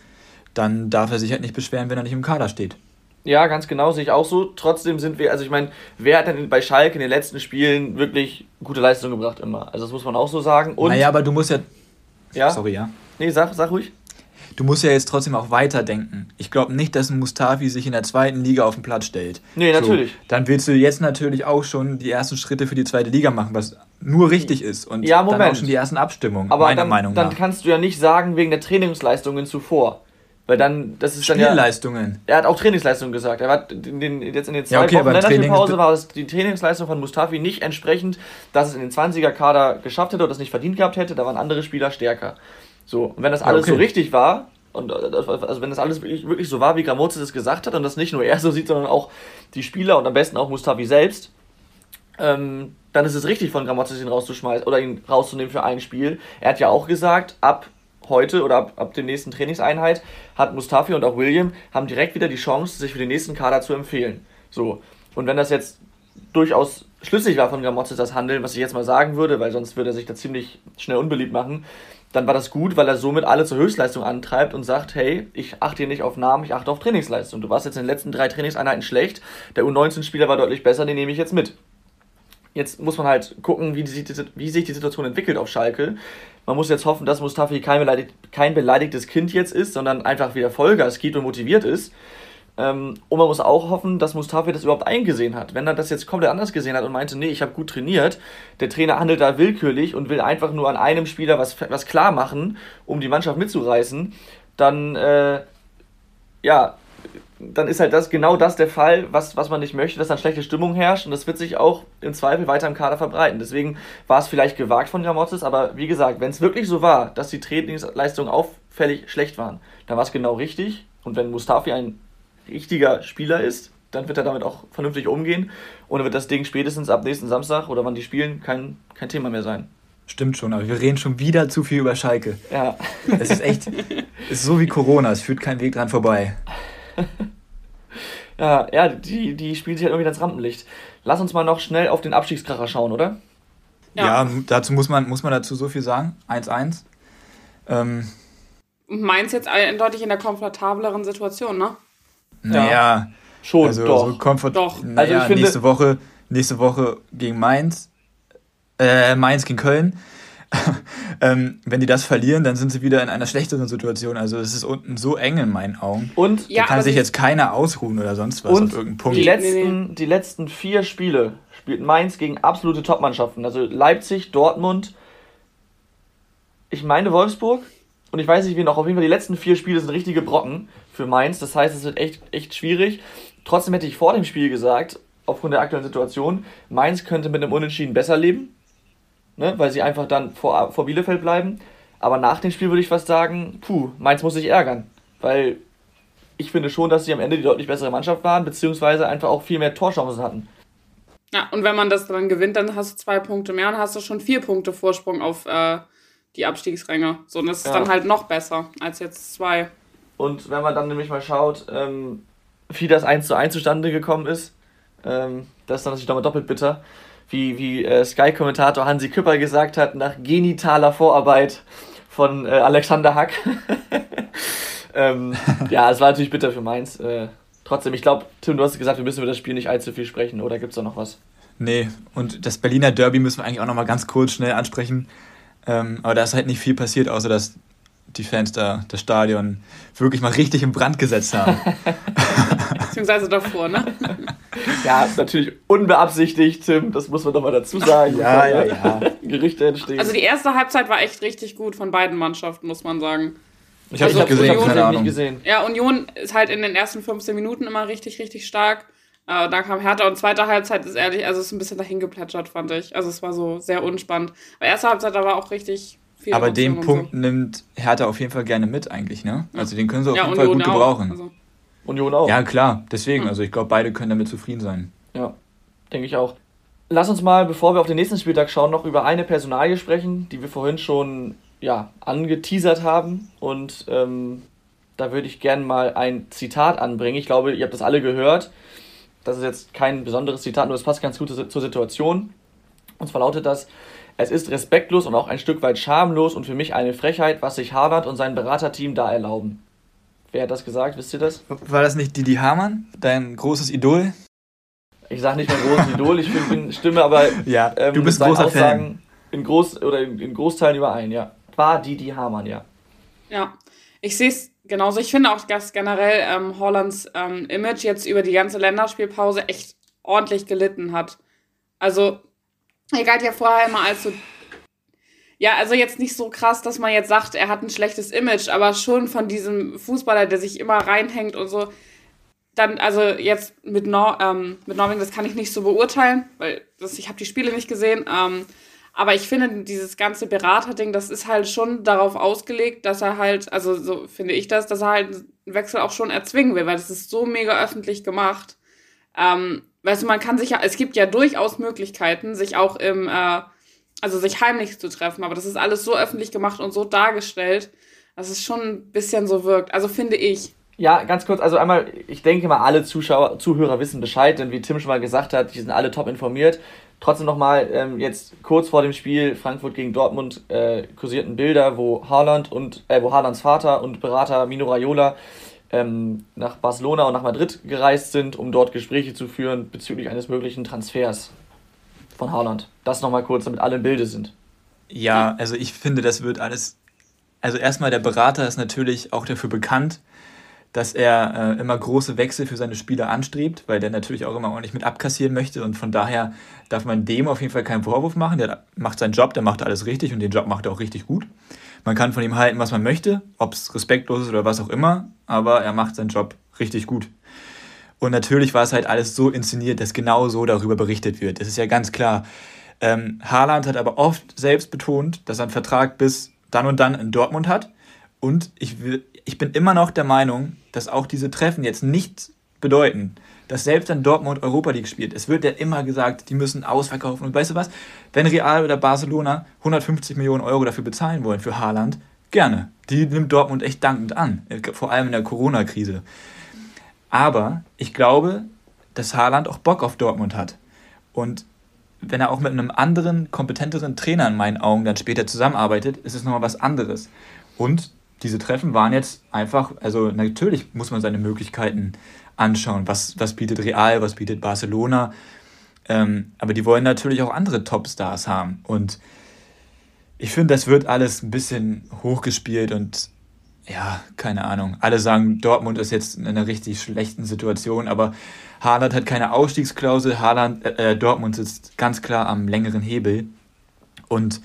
[SPEAKER 3] dann darf er sich halt nicht beschweren, wenn er nicht im Kader steht.
[SPEAKER 2] Ja, ganz genau, sehe ich auch so. Trotzdem sind wir, also ich meine, wer hat denn bei Schalke in den letzten Spielen wirklich gute Leistung gebracht immer? Also das muss man auch so sagen.
[SPEAKER 3] Und naja, aber du musst ja...
[SPEAKER 2] Ja?
[SPEAKER 3] Sorry, ja.
[SPEAKER 2] Nee, sag, sag ruhig.
[SPEAKER 3] Du musst ja jetzt trotzdem auch weiterdenken. Ich glaube nicht, dass ein Mustafi sich in der zweiten Liga auf den Platz stellt.
[SPEAKER 2] Nee, natürlich. So,
[SPEAKER 3] dann willst du jetzt natürlich auch schon die ersten Schritte für die zweite Liga machen, was nur richtig ist. Und
[SPEAKER 2] ja, Moment.
[SPEAKER 3] dann auch schon die ersten Abstimmungen,
[SPEAKER 2] aber meiner dann, Meinung nach. Dann kannst du ja nicht sagen, wegen der Trainingsleistungen zuvor. Weil dann, das ist dann
[SPEAKER 3] Spielleistungen.
[SPEAKER 2] Ja, er hat auch Trainingsleistungen gesagt. Er hat in den, jetzt in den zwei ja, okay, Wochen Länderspielpause war es die Trainingsleistung von Mustafi nicht entsprechend, dass es in den 20er-Kader geschafft hätte oder das nicht verdient gehabt hätte. Da waren andere Spieler stärker. So, und wenn das alles okay. so richtig war, und also wenn das alles wirklich, wirklich so war, wie Gramozis es gesagt hat, und das nicht nur er so sieht, sondern auch die Spieler und am besten auch Mustafi selbst, ähm, dann ist es richtig von Gramozis ihn rauszuschmeißen oder ihn rauszunehmen für ein Spiel. Er hat ja auch gesagt, ab heute oder ab, ab der nächsten Trainingseinheit hat Mustafi und auch William haben direkt wieder die Chance, sich für den nächsten Kader zu empfehlen. So. Und wenn das jetzt durchaus schlüssig war von Gramozis das Handeln, was ich jetzt mal sagen würde, weil sonst würde er sich da ziemlich schnell unbeliebt machen, dann war das gut, weil er somit alle zur Höchstleistung antreibt und sagt, hey, ich achte hier nicht auf Namen, ich achte auf Trainingsleistung. Du warst jetzt in den letzten drei Trainingseinheiten schlecht, der U19-Spieler war deutlich besser, den nehme ich jetzt mit. Jetzt muss man halt gucken, wie, die, wie sich die Situation entwickelt auf Schalke. Man muss jetzt hoffen, dass Mustafi kein, beleidigt, kein beleidigtes Kind jetzt ist, sondern einfach wieder Vollgas gibt und motiviert ist. Ähm, und man muss auch hoffen, dass Mustafi das überhaupt eingesehen hat. Wenn er das jetzt komplett anders gesehen hat und meinte, nee, ich habe gut trainiert, der Trainer handelt da willkürlich und will einfach nur an einem Spieler was, was klar machen, um die Mannschaft mitzureißen, dann, äh, ja, dann ist halt das genau das der Fall, was, was man nicht möchte, dass dann schlechte Stimmung herrscht und das wird sich auch im Zweifel weiter im Kader verbreiten. Deswegen war es vielleicht gewagt von Gramotzes, aber wie gesagt, wenn es wirklich so war, dass die Trainingsleistungen auffällig schlecht waren, dann war es genau richtig. Und wenn Mustafi ein richtiger Spieler ist, dann wird er damit auch vernünftig umgehen und dann wird das Ding spätestens ab nächsten Samstag oder wann die spielen kein, kein Thema mehr sein.
[SPEAKER 3] Stimmt schon, aber wir reden schon wieder zu viel über Schalke. Ja. Es ist echt, es ist so wie Corona, es führt kein Weg dran vorbei.
[SPEAKER 2] ja, ja, die, die spielen sich halt irgendwie ins Rampenlicht. Lass uns mal noch schnell auf den Abstiegskracher schauen, oder?
[SPEAKER 3] Ja, ja dazu muss man, muss man dazu so viel sagen. 1-1. Ähm,
[SPEAKER 4] Mainz jetzt eindeutig in der komfortableren Situation, ne?
[SPEAKER 3] Naja, ja, schon, also doch. So komfort doch. Naja, also finde, nächste Woche, nächste Woche gegen Mainz, äh, Mainz gegen Köln. ähm, wenn die das verlieren, dann sind sie wieder in einer schlechteren Situation. Also es ist unten so eng in meinen Augen. Und da ja, kann sich jetzt keiner ausruhen oder sonst was
[SPEAKER 2] und auf irgendeinem Punkt. Die letzten, die letzten vier Spiele spielt Mainz gegen absolute Topmannschaften. Also Leipzig, Dortmund, ich meine Wolfsburg und ich weiß nicht wie noch. Auf jeden Fall die letzten vier Spiele sind richtige Brocken für Mainz. Das heißt, es wird echt, echt schwierig. Trotzdem hätte ich vor dem Spiel gesagt, aufgrund der aktuellen Situation, Mainz könnte mit einem Unentschieden besser leben, ne, weil sie einfach dann vor, vor Bielefeld bleiben. Aber nach dem Spiel würde ich fast sagen, puh, Mainz muss sich ärgern, weil ich finde schon, dass sie am Ende die deutlich bessere Mannschaft waren, beziehungsweise einfach auch viel mehr Torchancen hatten.
[SPEAKER 4] Ja, und wenn man das dann gewinnt, dann hast du zwei Punkte mehr und hast du schon vier Punkte Vorsprung auf äh, die Abstiegsränge. So, und das ist ja. dann halt noch besser als jetzt zwei.
[SPEAKER 2] Und wenn man dann nämlich mal schaut, ähm, wie das 1 zu 1 zustande gekommen ist, ähm, das ist dann natürlich nochmal doppelt bitter. Wie, wie äh, Sky-Kommentator Hansi Küpper gesagt hat, nach genitaler Vorarbeit von äh, Alexander Hack. ähm, ja, es war natürlich bitter für Mainz. Äh, trotzdem, ich glaube, Tim, du hast gesagt, wir müssen über das Spiel nicht allzu viel sprechen, oder gibt es da noch was?
[SPEAKER 3] Nee, und das Berliner Derby müssen wir eigentlich auch nochmal ganz kurz schnell ansprechen. Ähm, aber da ist halt nicht viel passiert, außer dass die Fans da das Stadion wirklich mal richtig in Brand gesetzt haben.
[SPEAKER 4] Beziehungsweise davor, ne?
[SPEAKER 2] Ja, natürlich unbeabsichtigt, Tim, das muss man doch mal dazu sagen. ja, ja, ja.
[SPEAKER 4] Gerüchte entstehen. Also die erste Halbzeit war echt richtig gut von beiden Mannschaften, muss man sagen. Ich habe also, gesehen, Union, keine Ahnung. nicht gesehen. Ja, Union ist halt in den ersten 15 Minuten immer richtig, richtig stark. Äh, dann kam Hertha und zweite Halbzeit ist ehrlich, also ist ein bisschen dahin geplätschert, fand ich. Also es war so sehr unspannend. Aber erste Halbzeit da war auch richtig
[SPEAKER 3] viel Aber den Punkt so. nimmt Hertha auf jeden Fall gerne mit eigentlich, ne? Also den können sie auf ja, jeden Fall gut gebrauchen. Also. Union auch. Ja, klar, deswegen. Also ich glaube, beide können damit zufrieden sein.
[SPEAKER 2] Ja, denke ich auch. Lass uns mal, bevor wir auf den nächsten Spieltag schauen, noch über eine Personalie sprechen, die wir vorhin schon ja, angeteasert haben. Und ähm, da würde ich gerne mal ein Zitat anbringen. Ich glaube, ihr habt das alle gehört. Das ist jetzt kein besonderes Zitat, nur es passt ganz gut zur Situation. Und zwar lautet das, es ist respektlos und auch ein Stück weit schamlos und für mich eine Frechheit, was sich Harvard und sein Beraterteam da erlauben. Wer hat das gesagt? Wisst ihr das?
[SPEAKER 3] War das nicht Didi Hamann, dein großes Idol?
[SPEAKER 2] Ich sage nicht mein großes Idol, ich bin, stimme aber
[SPEAKER 3] ja, ähm, du bist ein großer
[SPEAKER 2] Aussagen Fan. in Groß oder in, in Großteilen überein, ja. War Didi Hamann, ja.
[SPEAKER 4] Ja, ich sehe es genauso. Ich finde auch, dass generell ähm, Hollands ähm, Image jetzt über die ganze Länderspielpause echt ordentlich gelitten hat. Also er galt ja vorher immer als so. Ja, also jetzt nicht so krass, dass man jetzt sagt, er hat ein schlechtes Image, aber schon von diesem Fußballer, der sich immer reinhängt und so. Dann, also jetzt mit, Nor ähm, mit Norwegen, das kann ich nicht so beurteilen, weil das, ich habe die Spiele nicht gesehen. Ähm, aber ich finde, dieses ganze Beraterding, das ist halt schon darauf ausgelegt, dass er halt, also so finde ich das, dass er halt einen Wechsel auch schon erzwingen will, weil das ist so mega öffentlich gemacht. Ähm, weißt du, man kann sich ja, es gibt ja durchaus Möglichkeiten, sich auch im, äh, also sich heimlich zu treffen, aber das ist alles so öffentlich gemacht und so dargestellt, dass es schon ein bisschen so wirkt. Also finde ich.
[SPEAKER 2] Ja, ganz kurz, also einmal, ich denke mal, alle Zuschauer, Zuhörer wissen Bescheid, denn wie Tim schon mal gesagt hat, die sind alle top informiert. Trotzdem nochmal, ähm, jetzt kurz vor dem Spiel Frankfurt gegen Dortmund äh, kursierten Bilder, wo Haaland und, äh, wo Haalands Vater und Berater Mino Raiola ähm, nach Barcelona und nach Madrid gereist sind, um dort Gespräche zu führen bezüglich eines möglichen Transfers von Haaland. Das nochmal kurz, damit alle im Bilde sind.
[SPEAKER 3] Ja, also ich finde, das wird alles. Also erstmal, der Berater ist natürlich auch dafür bekannt, dass er äh, immer große Wechsel für seine Spieler anstrebt, weil der natürlich auch immer ordentlich mit abkassieren möchte und von daher darf man dem auf jeden Fall keinen Vorwurf machen. Der macht seinen Job, der macht alles richtig und den Job macht er auch richtig gut. Man kann von ihm halten, was man möchte, ob es respektlos ist oder was auch immer, aber er macht seinen Job richtig gut. Und natürlich war es halt alles so inszeniert, dass genau so darüber berichtet wird. Das ist ja ganz klar. Ähm, Haaland hat aber oft selbst betont, dass er einen Vertrag bis dann und dann in Dortmund hat. Und ich, will, ich bin immer noch der Meinung, dass auch diese Treffen jetzt nichts bedeuten, dass selbst wenn Dortmund Europa League spielt, es wird ja immer gesagt, die müssen ausverkaufen. Und weißt du was? Wenn Real oder Barcelona 150 Millionen Euro dafür bezahlen wollen für Haaland, gerne. Die nimmt Dortmund echt dankend an, vor allem in der Corona-Krise. Aber ich glaube, dass Haaland auch Bock auf Dortmund hat. Und wenn er auch mit einem anderen, kompetenteren Trainer in meinen Augen dann später zusammenarbeitet, ist es nochmal was anderes. Und diese Treffen waren jetzt einfach, also natürlich muss man seine Möglichkeiten anschauen. Was, was bietet Real, was bietet Barcelona? Ähm, aber die wollen natürlich auch andere Topstars haben. Und ich finde, das wird alles ein bisschen hochgespielt und ja, keine Ahnung. Alle sagen, Dortmund ist jetzt in einer richtig schlechten Situation, aber Haaland hat keine Ausstiegsklausel. Haaland, äh, äh, Dortmund sitzt ganz klar am längeren Hebel und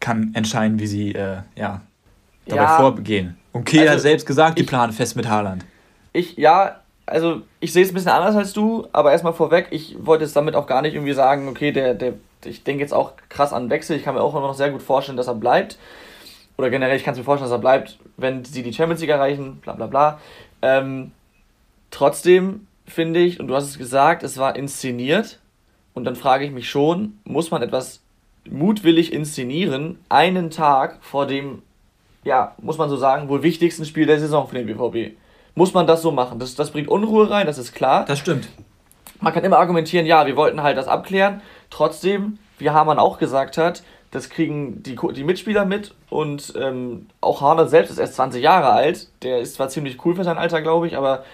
[SPEAKER 3] kann entscheiden, wie sie äh, ja, dabei ja, vorgehen. Und Kehl also, hat selbst gesagt, die planen fest mit Haaland.
[SPEAKER 2] Ich, ja, also ich sehe es ein bisschen anders als du, aber erstmal vorweg, ich wollte jetzt damit auch gar nicht irgendwie sagen, okay, der, der, ich denke jetzt auch krass an Wechsel. Ich kann mir auch immer noch sehr gut vorstellen, dass er bleibt. Oder generell, ich kann es mir vorstellen, dass er bleibt, wenn sie die Champions League erreichen, bla bla bla. Ähm, trotzdem finde ich, und du hast es gesagt, es war inszeniert. Und dann frage ich mich schon, muss man etwas mutwillig inszenieren, einen Tag vor dem, ja, muss man so sagen, wohl wichtigsten Spiel der Saison für den BVB? muss man das so machen. Das, das bringt Unruhe rein, das ist klar.
[SPEAKER 3] Das stimmt.
[SPEAKER 2] Man kann immer argumentieren, ja, wir wollten halt das abklären. Trotzdem, wie Hamann auch gesagt hat, das kriegen die, die Mitspieler mit und ähm, auch Harner selbst ist erst 20 Jahre alt. Der ist zwar ziemlich cool für sein Alter, glaube ich, aber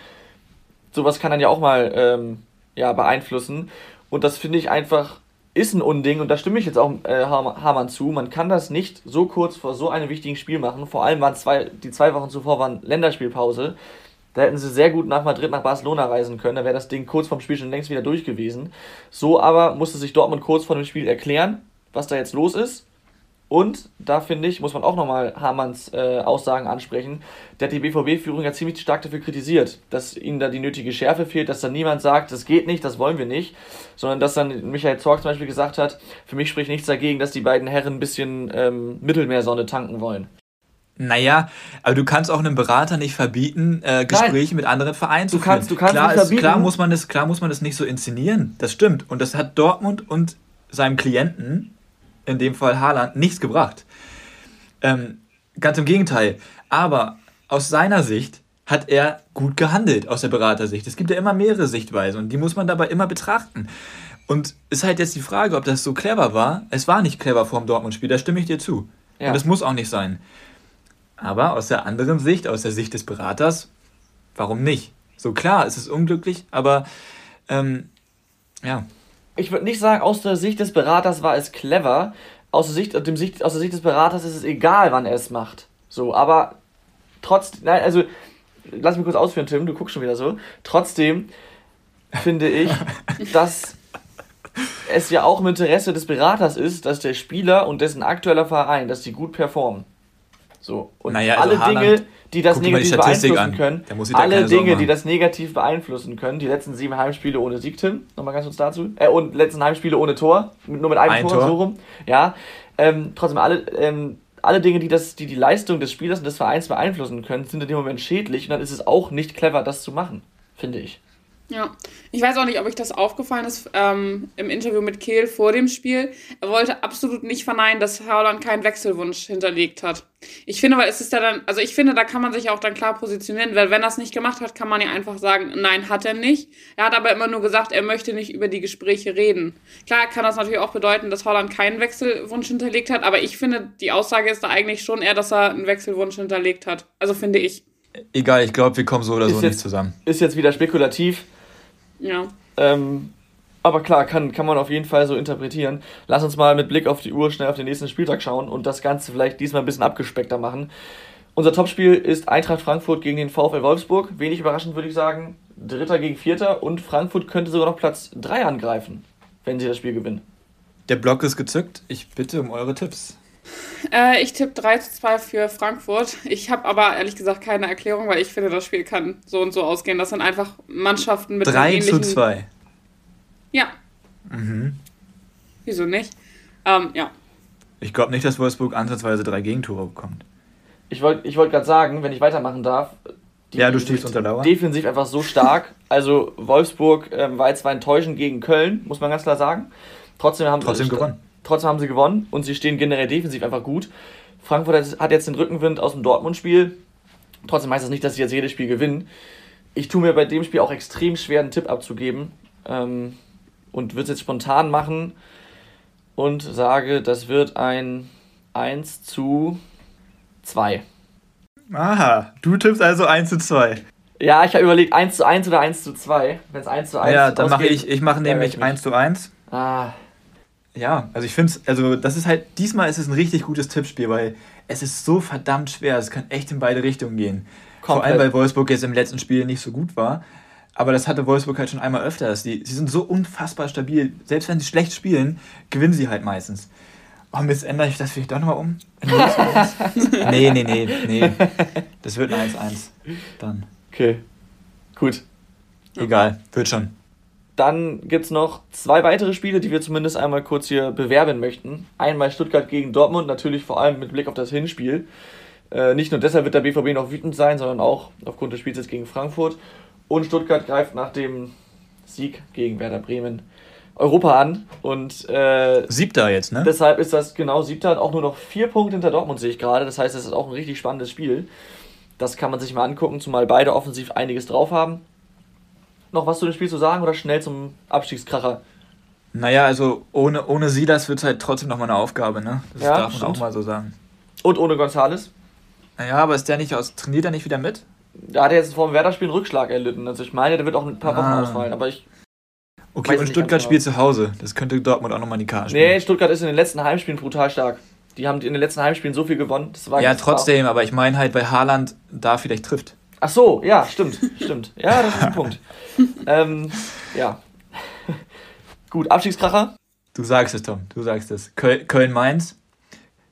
[SPEAKER 2] sowas kann dann ja auch mal ähm, ja, beeinflussen. Und das finde ich einfach ist ein Unding und da stimme ich jetzt auch äh, Hamann zu. Man kann das nicht so kurz vor so einem wichtigen Spiel machen. Vor allem waren zwei, die zwei Wochen zuvor waren Länderspielpause. Da hätten sie sehr gut nach Madrid, nach Barcelona reisen können. Da wäre das Ding kurz vorm Spiel schon längst wieder durch gewesen. So aber musste sich Dortmund kurz vor dem Spiel erklären, was da jetzt los ist. Und da finde ich, muss man auch nochmal Hamanns äh, Aussagen ansprechen. Der hat die BVB-Führung ja ziemlich stark dafür kritisiert, dass ihnen da die nötige Schärfe fehlt, dass da niemand sagt, das geht nicht, das wollen wir nicht, sondern dass dann Michael Zorg zum Beispiel gesagt hat, für mich spricht nichts dagegen, dass die beiden Herren ein bisschen ähm, Mittelmeersonne tanken wollen.
[SPEAKER 3] Naja, aber du kannst auch einem Berater nicht verbieten, äh, Gespräche Nein. mit anderen Vereinen zu du führen. Kannst, du kannst klar, nicht verbieten. Ist, klar, muss man das, klar muss man das nicht so inszenieren. Das stimmt. Und das hat Dortmund und seinem Klienten, in dem Fall Haaland, nichts gebracht. Ähm, ganz im Gegenteil. Aber aus seiner Sicht hat er gut gehandelt, aus der Beratersicht. Es gibt ja immer mehrere Sichtweisen und die muss man dabei immer betrachten. Und ist halt jetzt die Frage, ob das so clever war. Es war nicht clever vor dem Dortmund-Spiel, da stimme ich dir zu. Ja. Und es muss auch nicht sein. Aber aus der anderen Sicht, aus der Sicht des Beraters, warum nicht? So klar, es ist unglücklich, aber ähm, ja.
[SPEAKER 2] Ich würde nicht sagen, aus der Sicht des Beraters war es clever. Aus der Sicht, dem Sicht, aus der Sicht des Beraters ist es egal, wann er es macht. So, aber trotzdem, nein, also, lass mich kurz ausführen, Tim, du guckst schon wieder so. Trotzdem finde ich, dass es ja auch im Interesse des Beraters ist, dass der Spieler und dessen aktueller Verein, dass die gut performen. So. Und naja, also alle Haaland, Dinge, die das negativ beeinflussen an. können, alle Dinge, die das negativ beeinflussen können, die letzten sieben Heimspiele ohne Sieg, Tim, nochmal ganz kurz dazu, äh, und letzten Heimspiele ohne Tor, nur mit einem Ein Tor, Tor, so rum, ja, ähm, trotzdem alle, ähm, alle Dinge, die, das, die die Leistung des Spielers und des Vereins beeinflussen können, sind in dem Moment schädlich und dann ist es auch nicht clever, das zu machen, finde ich.
[SPEAKER 4] Ja, ich weiß auch nicht, ob euch das aufgefallen ist ähm, im Interview mit Kehl vor dem Spiel. Er wollte absolut nicht verneinen, dass Haaland keinen Wechselwunsch hinterlegt hat. Ich finde, weil es ist ja dann, also ich finde, da kann man sich auch dann klar positionieren, weil wenn er es nicht gemacht hat, kann man ja einfach sagen, nein, hat er nicht. Er hat aber immer nur gesagt, er möchte nicht über die Gespräche reden. Klar kann das natürlich auch bedeuten, dass Haaland keinen Wechselwunsch hinterlegt hat, aber ich finde, die Aussage ist da eigentlich schon eher, dass er einen Wechselwunsch hinterlegt hat. Also finde ich.
[SPEAKER 3] Egal, ich glaube, wir kommen so oder
[SPEAKER 2] ist
[SPEAKER 3] so
[SPEAKER 2] jetzt,
[SPEAKER 3] nicht zusammen.
[SPEAKER 2] Ist jetzt wieder spekulativ.
[SPEAKER 4] Ja.
[SPEAKER 2] Ähm, Aber klar, kann, kann man auf jeden Fall so interpretieren. Lass uns mal mit Blick auf die Uhr schnell auf den nächsten Spieltag schauen und das Ganze vielleicht diesmal ein bisschen abgespeckter machen. Unser Topspiel ist Eintracht Frankfurt gegen den VfL Wolfsburg. Wenig überraschend würde ich sagen. Dritter gegen Vierter und Frankfurt könnte sogar noch Platz 3 angreifen, wenn sie das Spiel gewinnen.
[SPEAKER 3] Der Block ist gezückt. Ich bitte um eure Tipps.
[SPEAKER 4] Äh, ich tippe 3 zu 2 für Frankfurt. Ich habe aber ehrlich gesagt keine Erklärung, weil ich finde, das Spiel kann so und so ausgehen. Das sind einfach Mannschaften mit
[SPEAKER 3] 3 zu 2.
[SPEAKER 4] Ja. Mhm. Wieso nicht? Ähm, ja.
[SPEAKER 3] Ich glaube nicht, dass Wolfsburg ansatzweise drei Gegentore bekommt.
[SPEAKER 2] Ich wollte ich wollt gerade sagen, wenn ich weitermachen darf.
[SPEAKER 3] ja, du stehst unter Lauer.
[SPEAKER 2] Defensiv einfach so stark. Also Wolfsburg ähm, war jetzt zwar enttäuschend gegen Köln, muss man ganz klar sagen. Trotzdem haben
[SPEAKER 3] trotzdem
[SPEAKER 2] sie
[SPEAKER 3] gewonnen.
[SPEAKER 2] Trotzdem haben sie gewonnen und sie stehen generell defensiv einfach gut. Frankfurt hat jetzt den Rückenwind aus dem Dortmund-Spiel. Trotzdem heißt das nicht, dass sie jetzt jedes Spiel gewinnen. Ich tue mir bei dem Spiel auch extrem schwer, einen Tipp abzugeben. Ähm, und würde es jetzt spontan machen und sage, das wird ein 1 zu 2.
[SPEAKER 3] Aha, du tippst also 1 zu 2.
[SPEAKER 2] Ja, ich habe überlegt 1 zu 1 oder 1 zu 2. Wenn es 1 zu 1
[SPEAKER 3] Ja, dann mache ich, ich mache nämlich 1 zu 1.
[SPEAKER 2] Ah.
[SPEAKER 3] Ja, also ich finde es, also das ist halt, diesmal ist es ein richtig gutes Tippspiel, weil es ist so verdammt schwer, es kann echt in beide Richtungen gehen. Komplett. Vor allem, weil Wolfsburg jetzt im letzten Spiel nicht so gut war. Aber das hatte Wolfsburg halt schon einmal öfters. Die, sie sind so unfassbar stabil. Selbst wenn sie schlecht spielen, gewinnen sie halt meistens. Oh, und jetzt ändere ich das vielleicht doch nochmal um. nee, nee, nee, nee. Das wird ein 1-1. Dann.
[SPEAKER 2] Okay. Gut.
[SPEAKER 3] Egal, wird schon.
[SPEAKER 2] Dann gibt es noch zwei weitere Spiele, die wir zumindest einmal kurz hier bewerben möchten. Einmal Stuttgart gegen Dortmund, natürlich vor allem mit Blick auf das Hinspiel. Äh, nicht nur deshalb wird der BVB noch wütend sein, sondern auch aufgrund des Spiels jetzt gegen Frankfurt. Und Stuttgart greift nach dem Sieg gegen Werder Bremen Europa an. Und äh,
[SPEAKER 3] siebter jetzt, ne?
[SPEAKER 2] Deshalb ist das genau siebter, auch nur noch vier Punkte hinter Dortmund sehe ich gerade. Das heißt, es ist auch ein richtig spannendes Spiel. Das kann man sich mal angucken, zumal beide offensiv einiges drauf haben. Noch was zu dem Spiel zu sagen oder schnell zum Abstiegskracher?
[SPEAKER 3] Naja, also ohne, ohne Silas wird es halt trotzdem nochmal eine Aufgabe, ne? Das ja, darf man stimmt. auch mal so sagen.
[SPEAKER 2] Und ohne Gonzales?
[SPEAKER 3] Naja, aber ist der nicht aus, trainiert er nicht wieder mit?
[SPEAKER 2] Da hat er jetzt vor dem Werder-Spiel einen Rückschlag erlitten. Also ich meine, der wird auch ein paar Wochen ah. ausfallen, aber ich.
[SPEAKER 3] Okay, und Stuttgart spielt zu Hause. Das könnte Dortmund auch nochmal in die Karte spielen.
[SPEAKER 2] Nee, Stuttgart ist in den letzten Heimspielen brutal stark. Die haben in den letzten Heimspielen so viel gewonnen.
[SPEAKER 3] ja, trotzdem, aber ich meine halt, weil Haaland da vielleicht trifft.
[SPEAKER 2] Ach so, ja, stimmt, stimmt. Ja, das ist ein Punkt. ähm, ja. Gut, Abstiegskracher?
[SPEAKER 3] Du sagst es, Tom, du sagst es. Köln-Mainz.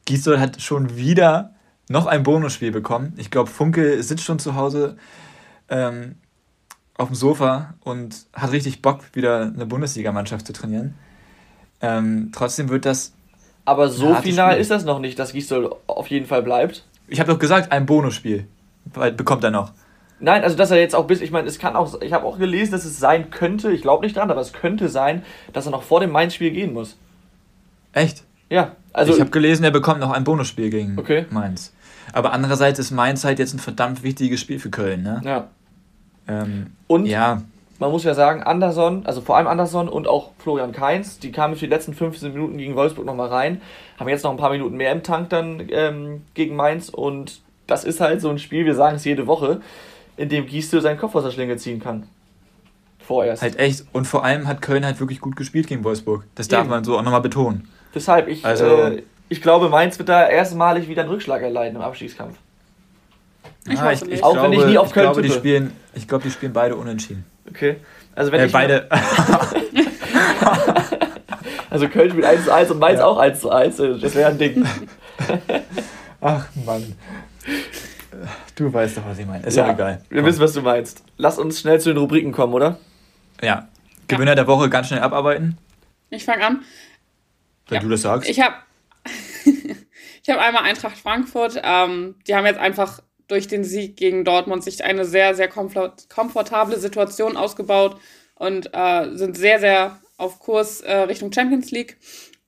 [SPEAKER 3] Gisdol hat schon wieder noch ein Bonusspiel bekommen. Ich glaube, Funke sitzt schon zu Hause ähm, auf dem Sofa und hat richtig Bock, wieder eine Bundesligamannschaft zu trainieren. Ähm, trotzdem wird das.
[SPEAKER 2] Aber so final Spiel. ist das noch nicht, dass Gisdol auf jeden Fall bleibt.
[SPEAKER 3] Ich habe doch gesagt, ein Bonusspiel bekommt er noch.
[SPEAKER 2] Nein, also dass er jetzt auch bis, ich meine, es kann auch, ich habe auch gelesen, dass es sein könnte, ich glaube nicht dran, aber es könnte sein, dass er noch vor dem Mainz-Spiel gehen muss.
[SPEAKER 3] Echt?
[SPEAKER 2] Ja.
[SPEAKER 3] Also ich habe gelesen, er bekommt noch ein Bonusspiel gegen
[SPEAKER 2] okay.
[SPEAKER 3] Mainz. Aber andererseits ist Mainz halt jetzt ein verdammt wichtiges Spiel für Köln, ne?
[SPEAKER 2] Ja.
[SPEAKER 3] Ähm,
[SPEAKER 2] und
[SPEAKER 3] ja.
[SPEAKER 2] man muss ja sagen, Anderson, also vor allem Anderson und auch Florian Kainz, die kamen für die letzten 15 Minuten gegen Wolfsburg nochmal rein, haben jetzt noch ein paar Minuten mehr im Tank dann ähm, gegen Mainz und das ist halt so ein Spiel, wir sagen es jede Woche, in dem Gieße seinen Kopf aus der Schlinge ziehen kann.
[SPEAKER 3] Vorerst. Halt echt. Und vor allem hat Köln halt wirklich gut gespielt gegen Wolfsburg. Das darf Eben. man so auch nochmal betonen.
[SPEAKER 2] Deshalb, ich, also, äh, ich glaube, Mainz wird da erstmalig wieder einen Rückschlag erleiden im Abstiegskampf.
[SPEAKER 3] Ich, ah, ich, ich auch glaube, wenn ich nie auf Köln ich glaube, die spielen, Ich glaube, die spielen beide unentschieden.
[SPEAKER 2] Okay. Also wenn
[SPEAKER 3] äh,
[SPEAKER 2] ich
[SPEAKER 3] beide.
[SPEAKER 2] also Köln spielt 1 zu 1 und Mainz ja. auch 1 zu 1. Das wäre ein Ding.
[SPEAKER 3] Ach Mann. Du weißt doch, was ich meine. Ist ja, egal.
[SPEAKER 2] Wir Komm. wissen, was du meinst. Lass uns schnell zu den Rubriken kommen, oder?
[SPEAKER 3] Ja. Gewinner ja. der Woche ganz schnell abarbeiten.
[SPEAKER 4] Ich fange an.
[SPEAKER 3] Wenn ja. du das sagst.
[SPEAKER 4] Ich habe ich hab einmal Eintracht Frankfurt. Ähm, die haben jetzt einfach durch den Sieg gegen Dortmund sich eine sehr, sehr komfort komfortable Situation ausgebaut und äh, sind sehr, sehr auf Kurs äh, Richtung Champions League.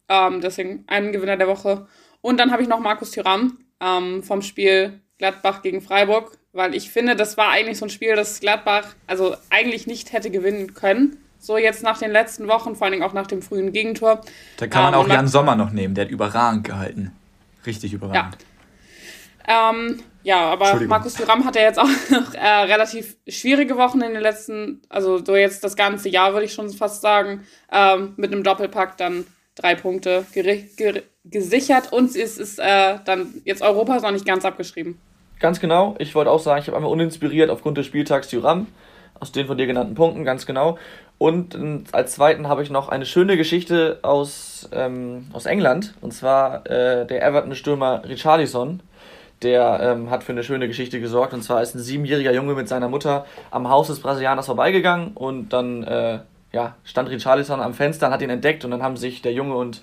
[SPEAKER 4] Ähm, deswegen einen Gewinner der Woche. Und dann habe ich noch Markus Thuram ähm, vom Spiel Gladbach gegen Freiburg, weil ich finde, das war eigentlich so ein Spiel, das Gladbach also eigentlich nicht hätte gewinnen können. So jetzt nach den letzten Wochen, vor allen Dingen auch nach dem frühen Gegentor.
[SPEAKER 3] Da kann man ähm, auch Jan Sommer noch nehmen, der hat überragend gehalten. Richtig überragend.
[SPEAKER 4] Ähm, ja, aber. Markus Thuram hat ja jetzt auch noch äh, relativ schwierige Wochen in den letzten, also so jetzt das ganze Jahr, würde ich schon fast sagen, ähm, mit einem Doppelpack dann drei Punkte gesichert und es ist äh, dann jetzt Europa ist noch nicht ganz abgeschrieben.
[SPEAKER 2] Ganz genau. Ich wollte auch sagen, ich habe einmal uninspiriert aufgrund des Spieltags Thuram. Aus den von dir genannten Punkten, ganz genau. Und ähm, als zweiten habe ich noch eine schöne Geschichte aus, ähm, aus England. Und zwar äh, der Everton-Stürmer Richarlison. Der ähm, hat für eine schöne Geschichte gesorgt. Und zwar ist ein siebenjähriger Junge mit seiner Mutter am Haus des Brasilianers vorbeigegangen. Und dann äh, ja, stand Richarlison am Fenster und hat ihn entdeckt. Und dann haben sich der Junge und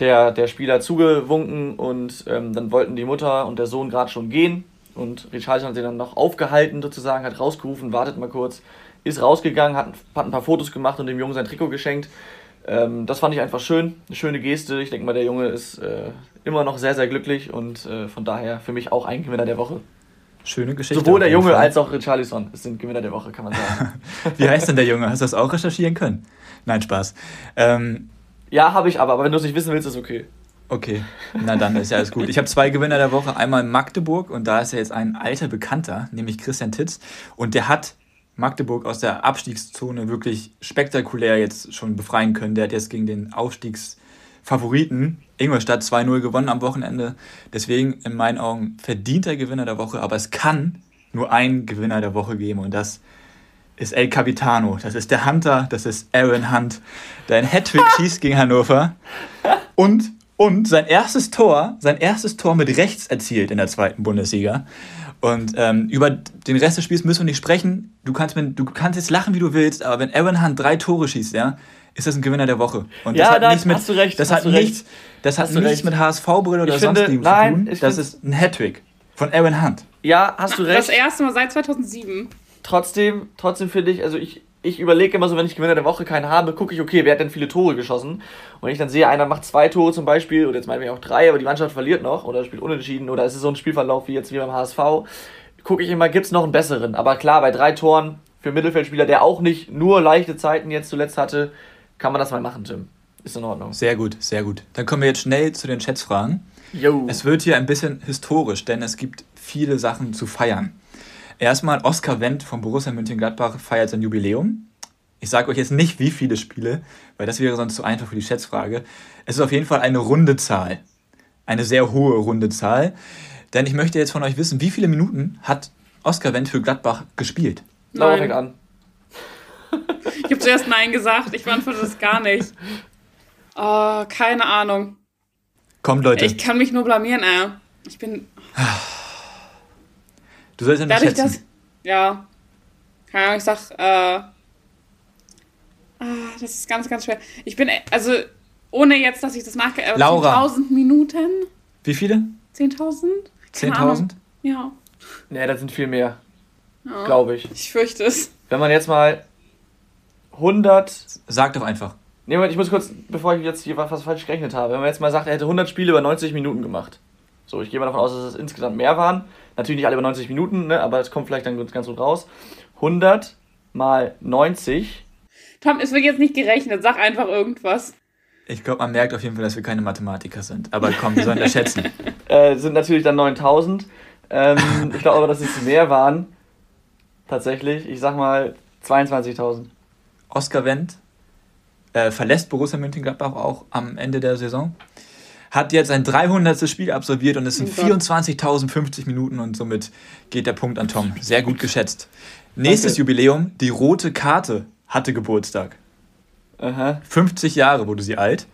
[SPEAKER 2] der, der Spieler zugewunken. Und ähm, dann wollten die Mutter und der Sohn gerade schon gehen. Und Richarlison hat sie dann noch aufgehalten, sozusagen, hat rausgerufen, wartet mal kurz, ist rausgegangen, hat, hat ein paar Fotos gemacht und dem Jungen sein Trikot geschenkt. Ähm, das fand ich einfach schön, eine schöne Geste. Ich denke mal, der Junge ist äh, immer noch sehr, sehr glücklich und äh, von daher für mich auch ein Gewinner der Woche.
[SPEAKER 3] Schöne Geschichte.
[SPEAKER 2] Sowohl der Junge als auch Richarlison sind Gewinner der Woche, kann man sagen.
[SPEAKER 3] Wie heißt denn der Junge? Hast du das auch recherchieren können? Nein, Spaß. Ähm,
[SPEAKER 2] ja, habe ich aber, aber wenn du es nicht wissen willst, ist okay.
[SPEAKER 3] okay, na dann ist ja alles gut. Ich habe zwei Gewinner der Woche. Einmal Magdeburg und da ist ja jetzt ein alter Bekannter, nämlich Christian Titz. Und der hat Magdeburg aus der Abstiegszone wirklich spektakulär jetzt schon befreien können. Der hat jetzt gegen den Aufstiegsfavoriten Ingolstadt 2-0 gewonnen am Wochenende. Deswegen in meinen Augen verdienter Gewinner der Woche. Aber es kann nur einen Gewinner der Woche geben und das ist El Capitano. Das ist der Hunter, das ist Aaron Hunt, der ein Hattrick schießt gegen Hannover und, und sein erstes Tor, sein erstes Tor mit rechts erzielt in der zweiten Bundesliga. Und ähm, über den Rest des Spiels müssen wir nicht sprechen. Du kannst, du kannst jetzt lachen, wie du willst, aber wenn Aaron Hunt drei Tore schießt, ja, ist das ein Gewinner der Woche. Und
[SPEAKER 2] Ja,
[SPEAKER 3] das hat
[SPEAKER 2] nein,
[SPEAKER 3] nichts mit,
[SPEAKER 2] hast du recht,
[SPEAKER 3] das
[SPEAKER 2] hast
[SPEAKER 3] hat
[SPEAKER 2] du recht.
[SPEAKER 3] nichts, das hat
[SPEAKER 2] Hast du
[SPEAKER 3] nichts
[SPEAKER 2] recht.
[SPEAKER 3] mit HSV-Brille oder
[SPEAKER 2] Ich finde-
[SPEAKER 3] sonstigem
[SPEAKER 2] nein,
[SPEAKER 3] zu tun. Das ist ein Hattrick von Aaron Hunt.
[SPEAKER 2] Ja, hast du
[SPEAKER 4] Das
[SPEAKER 2] recht.
[SPEAKER 4] erste Mal seit 2007.
[SPEAKER 2] Trotzdem, trotzdem finde ich, also ich, ich überlege immer so, wenn ich Gewinner der Woche keinen habe, gucke ich, okay, wer hat denn viele Tore geschossen? Und wenn ich dann sehe, einer macht zwei Tore zum Beispiel, oder jetzt meinen wir auch drei, aber die Mannschaft verliert noch, oder spielt unentschieden, oder es ist so ein Spielverlauf wie jetzt wie beim HSV, gucke ich immer, gibt es noch einen besseren? Aber klar, bei drei Toren für einen Mittelfeldspieler, der auch nicht nur leichte Zeiten jetzt zuletzt hatte, kann man das mal machen, Tim. Ist in Ordnung.
[SPEAKER 3] Sehr gut, sehr gut. Dann kommen wir jetzt schnell zu den Schätzfragen.
[SPEAKER 2] Jo.
[SPEAKER 3] Es wird hier ein bisschen historisch, denn es gibt viele Sachen zu feiern. Erstmal Oskar Wendt von Borussia Mönchengladbach feiert sein Jubiläum. Ich sage euch jetzt nicht, wie viele Spiele, weil das wäre sonst zu einfach für die Schätzfrage. Es ist auf jeden Fall eine runde Zahl. Eine sehr hohe runde Zahl. Denn ich möchte jetzt von euch wissen, wie viele Minuten hat Oskar Wendt für Gladbach gespielt?
[SPEAKER 2] Laura
[SPEAKER 4] Nein.
[SPEAKER 2] fängt an.
[SPEAKER 4] Ich habe zuerst Nein gesagt, ich beantworte das gar nicht. Oh, keine Ahnung.
[SPEAKER 3] Kommt, Leute.
[SPEAKER 4] Ich kann mich nur blamieren, ey. Ich bin.
[SPEAKER 3] du sollst ja nicht
[SPEAKER 4] Dadurch,
[SPEAKER 3] schätzen.
[SPEAKER 4] dass. Ja. Keine Ahnung, ich sag. Äh, ah, das ist ganz, ganz schwer. Ich bin. Also, ohne jetzt, dass ich das nachge. Äh,
[SPEAKER 3] Laura.
[SPEAKER 4] 10.000 Minuten?
[SPEAKER 3] Wie viele?
[SPEAKER 4] 10.000? Keine Ahnung.
[SPEAKER 3] 10.000?
[SPEAKER 4] Ja.
[SPEAKER 2] Nee, das sind viel mehr,
[SPEAKER 4] ja.
[SPEAKER 2] glaube ich.
[SPEAKER 4] Ich fürchte es.
[SPEAKER 2] Wenn man jetzt mal 100
[SPEAKER 3] Sag doch einfach.
[SPEAKER 2] Nee, Moment, ich muss kurz, bevor ich jetzt hier was falsch gerechnet habe, wenn man jetzt mal sagt, er hätte 100 Spiele über 90 Minuten gemacht. So, ich gehe mal davon aus, dass es insgesamt mehr waren. Natürlich nicht alle über 90 Minuten, ne, aber es kommt vielleicht dann ganz gut raus. 100 mal 90.
[SPEAKER 4] Tom, es wird jetzt nicht gerechnet. Sag einfach irgendwas.
[SPEAKER 3] Ich glaube, man merkt auf jeden Fall, dass wir keine Mathematiker sind. Aber komm, wir sollen das schätzen.
[SPEAKER 2] Äh, sind natürlich dann 9000. Ähm, ich glaube aber, dass es mehr waren. Tatsächlich. Ich sag mal 22.000.
[SPEAKER 3] Oskar Wendt äh, verlässt Borussia Mönchengladbach auch am Ende der Saison. Hat jetzt sein 300. Spiel absolviert und es sind
[SPEAKER 4] Oh Gott.
[SPEAKER 3] 24.050 Minuten und somit geht der Punkt an Tom. Sehr gut geschätzt. Nächstes
[SPEAKER 2] Danke.
[SPEAKER 3] Jubiläum, die rote Karte hatte Geburtstag.
[SPEAKER 2] Aha.
[SPEAKER 3] 50 Jahre wurde sie alt.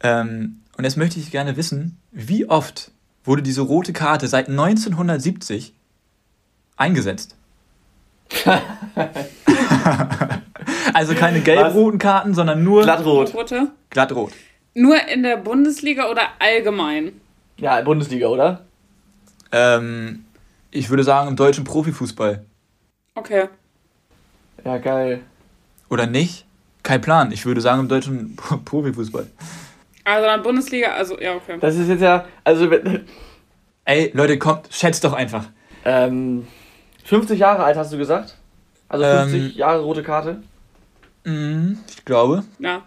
[SPEAKER 3] Ähm, und jetzt möchte ich gerne wissen, wie oft wurde diese rote Karte seit 1970 eingesetzt? also keine gelb-roten Karten, sondern nur
[SPEAKER 2] Glattrot.
[SPEAKER 4] Rote.
[SPEAKER 3] glattrot.
[SPEAKER 4] Nur in der Bundesliga oder allgemein?
[SPEAKER 2] Ja, Bundesliga, oder?
[SPEAKER 3] Ähm, ich würde sagen im deutschen Profifußball.
[SPEAKER 4] Okay.
[SPEAKER 2] Ja, geil.
[SPEAKER 3] Oder nicht? Kein Plan. Ich würde sagen im deutschen Profifußball.
[SPEAKER 4] Also dann Bundesliga, also ja, okay.
[SPEAKER 2] Das ist jetzt ja, also
[SPEAKER 3] Ey, Leute, kommt, schätzt doch einfach.
[SPEAKER 2] ähm, 50 Jahre alt hast du gesagt? Also 50
[SPEAKER 3] Ähm,
[SPEAKER 2] Jahre rote Karte?
[SPEAKER 3] Mhm, ich glaube.
[SPEAKER 4] Ja.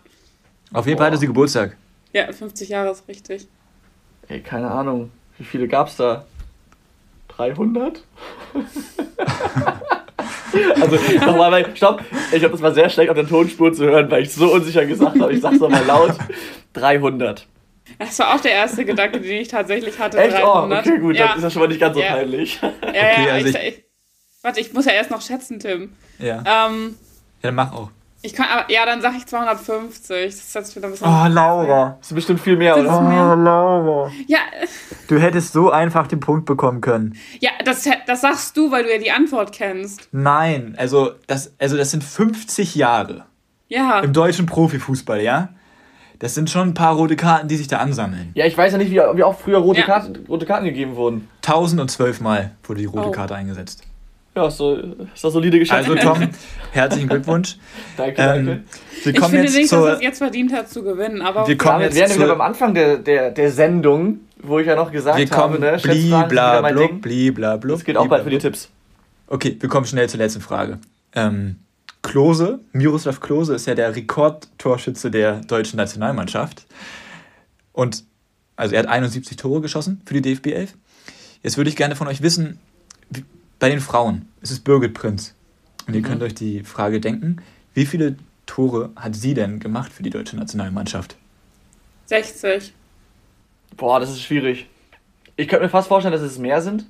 [SPEAKER 3] Auf jeden Fall hatte sie Geburtstag.
[SPEAKER 4] Ja, 50 Jahre ist richtig.
[SPEAKER 2] Ey, keine Ahnung. Wie viele gab's da? 300? also nochmal, weil, stopp, ich glaube, das war sehr schlecht auf der Tonspur zu hören, weil ich so unsicher gesagt habe. Ich sag's nochmal laut. 300.
[SPEAKER 4] Das war auch der erste Gedanke, den ich tatsächlich hatte.
[SPEAKER 2] Echt?
[SPEAKER 4] 300.
[SPEAKER 2] Oh, okay, gut,
[SPEAKER 4] ja.
[SPEAKER 2] dann ist das schon mal nicht ganz so
[SPEAKER 4] Ja.
[SPEAKER 2] peinlich.
[SPEAKER 4] Ja,
[SPEAKER 3] Okay,
[SPEAKER 4] ja,
[SPEAKER 3] also
[SPEAKER 4] ich,
[SPEAKER 3] ich-
[SPEAKER 4] ich, warte, ich muss ja erst noch schätzen, Tim.
[SPEAKER 3] Ja.
[SPEAKER 4] Ähm,
[SPEAKER 3] Ja, dann mach auch.
[SPEAKER 4] Ich kann, aber, ja, dann sag ich 250. Das ist jetzt wieder ein bisschen.
[SPEAKER 3] Oh, Laura.
[SPEAKER 2] Das ist bestimmt viel mehr, oder?
[SPEAKER 4] mehr.
[SPEAKER 3] Laura.
[SPEAKER 4] Ja,
[SPEAKER 3] Du hättest so einfach den Punkt bekommen können.
[SPEAKER 4] ja das, das sagst du, weil du ja die Antwort kennst.
[SPEAKER 3] Nein, also das, also das sind 50 Jahre
[SPEAKER 4] Ja.
[SPEAKER 3] im deutschen Profifußball, ja? Das sind schon ein paar rote Karten, die sich da ansammeln.
[SPEAKER 2] Ja, ich weiß ja nicht, wie, wie oft früher rote,
[SPEAKER 4] Ja.
[SPEAKER 2] Karten, rote Karten gegeben wurden.
[SPEAKER 3] 1012 Mal wurde die rote
[SPEAKER 4] Oh.
[SPEAKER 3] Karte eingesetzt.
[SPEAKER 2] Ja, ist, so, ist das solide geschätzt.
[SPEAKER 3] Also Tom, herzlichen Glückwunsch.
[SPEAKER 2] danke, danke.
[SPEAKER 3] Ähm, wir
[SPEAKER 4] Ich
[SPEAKER 3] kommen
[SPEAKER 4] finde
[SPEAKER 3] jetzt
[SPEAKER 4] nicht, dass
[SPEAKER 3] zur,
[SPEAKER 4] es jetzt verdient hat zu gewinnen, aber
[SPEAKER 3] Wir kommen
[SPEAKER 2] Damit
[SPEAKER 3] jetzt
[SPEAKER 2] wären wir wieder
[SPEAKER 3] zur-
[SPEAKER 2] beim Anfang der, der, der Sendung, wo ich ja noch gesagt
[SPEAKER 3] wir kommen
[SPEAKER 2] habe, ne? Wieder
[SPEAKER 3] blibla blub,
[SPEAKER 2] Ding.
[SPEAKER 3] blibla blub.
[SPEAKER 2] Das gilt auch bald für die Tipps.
[SPEAKER 3] Okay, wir kommen schnell zur letzten Frage. Ähm, Klose, Miroslav Klose ist ja der Rekordtorschütze der deutschen Nationalmannschaft. Und also er hat 71 Tore geschossen für die DFB 11. Jetzt würde ich gerne von euch wissen, wie, bei den Frauen ist es Birgit Prinz. Und ihr könnt euch die Frage denken, wie viele Tore hat sie denn gemacht für die deutsche Nationalmannschaft?
[SPEAKER 4] 60.
[SPEAKER 2] Boah, das ist schwierig. Ich könnte mir fast vorstellen, dass es mehr sind,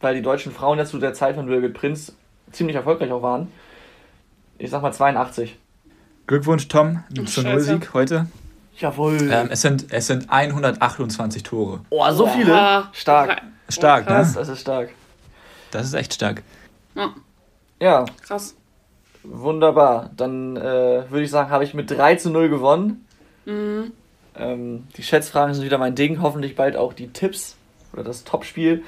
[SPEAKER 2] weil die deutschen Frauen jetzt zu der Zeit von Birgit Prinz ziemlich erfolgreich auch waren. Ich sag mal 82.
[SPEAKER 3] Glückwunsch, Tom, zum
[SPEAKER 4] Scheiße.
[SPEAKER 3] Nullsieg heute.
[SPEAKER 2] Jawohl.
[SPEAKER 3] Ähm, es, sind, es sind 128 Tore.
[SPEAKER 2] oh, so viele?
[SPEAKER 4] Oha.
[SPEAKER 2] Stark.
[SPEAKER 3] Stark,
[SPEAKER 4] Oh,
[SPEAKER 3] ne?
[SPEAKER 2] Das ist stark.
[SPEAKER 3] Das ist echt stark.
[SPEAKER 4] Ja,
[SPEAKER 2] Ja,
[SPEAKER 4] krass.
[SPEAKER 2] wunderbar. Dann äh, würde ich sagen, habe ich mit 3 zu 0 gewonnen.
[SPEAKER 4] Mhm.
[SPEAKER 2] Ähm, die Schätzfragen sind wieder mein Ding. Hoffentlich bald auch die Tipps oder das Topspiel.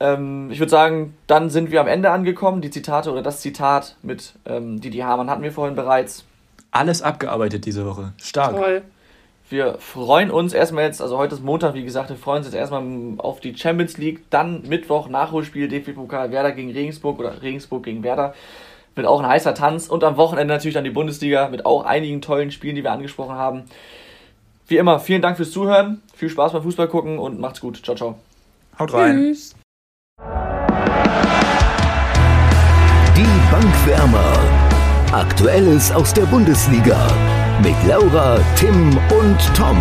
[SPEAKER 2] Ähm, ich würde sagen, dann sind wir am Ende angekommen. Die Zitate oder das Zitat mit ähm, Didi Hamann hatten wir vorhin bereits.
[SPEAKER 3] Alles abgearbeitet diese Woche. Stark.
[SPEAKER 4] Toll.
[SPEAKER 2] Wir freuen uns erstmal jetzt, also heute ist Montag, wie gesagt, wir freuen uns jetzt erstmal auf die Champions League. Dann Mittwoch Nachholspiel DFB-Pokal Werder gegen Regensburg oder Regensburg gegen Werder. Wird auch ein heißer Tanz. Und am Wochenende natürlich dann die Bundesliga mit auch einigen tollen Spielen, die wir angesprochen haben. Wie immer, vielen Dank fürs Zuhören. Viel Spaß beim Fußball gucken und macht's gut. Ciao, ciao.
[SPEAKER 3] Haut rein.
[SPEAKER 4] Tschüss.
[SPEAKER 1] Die Bankwärmer. Aktuelles aus der Bundesliga. Mit Laura, Tim und Tom.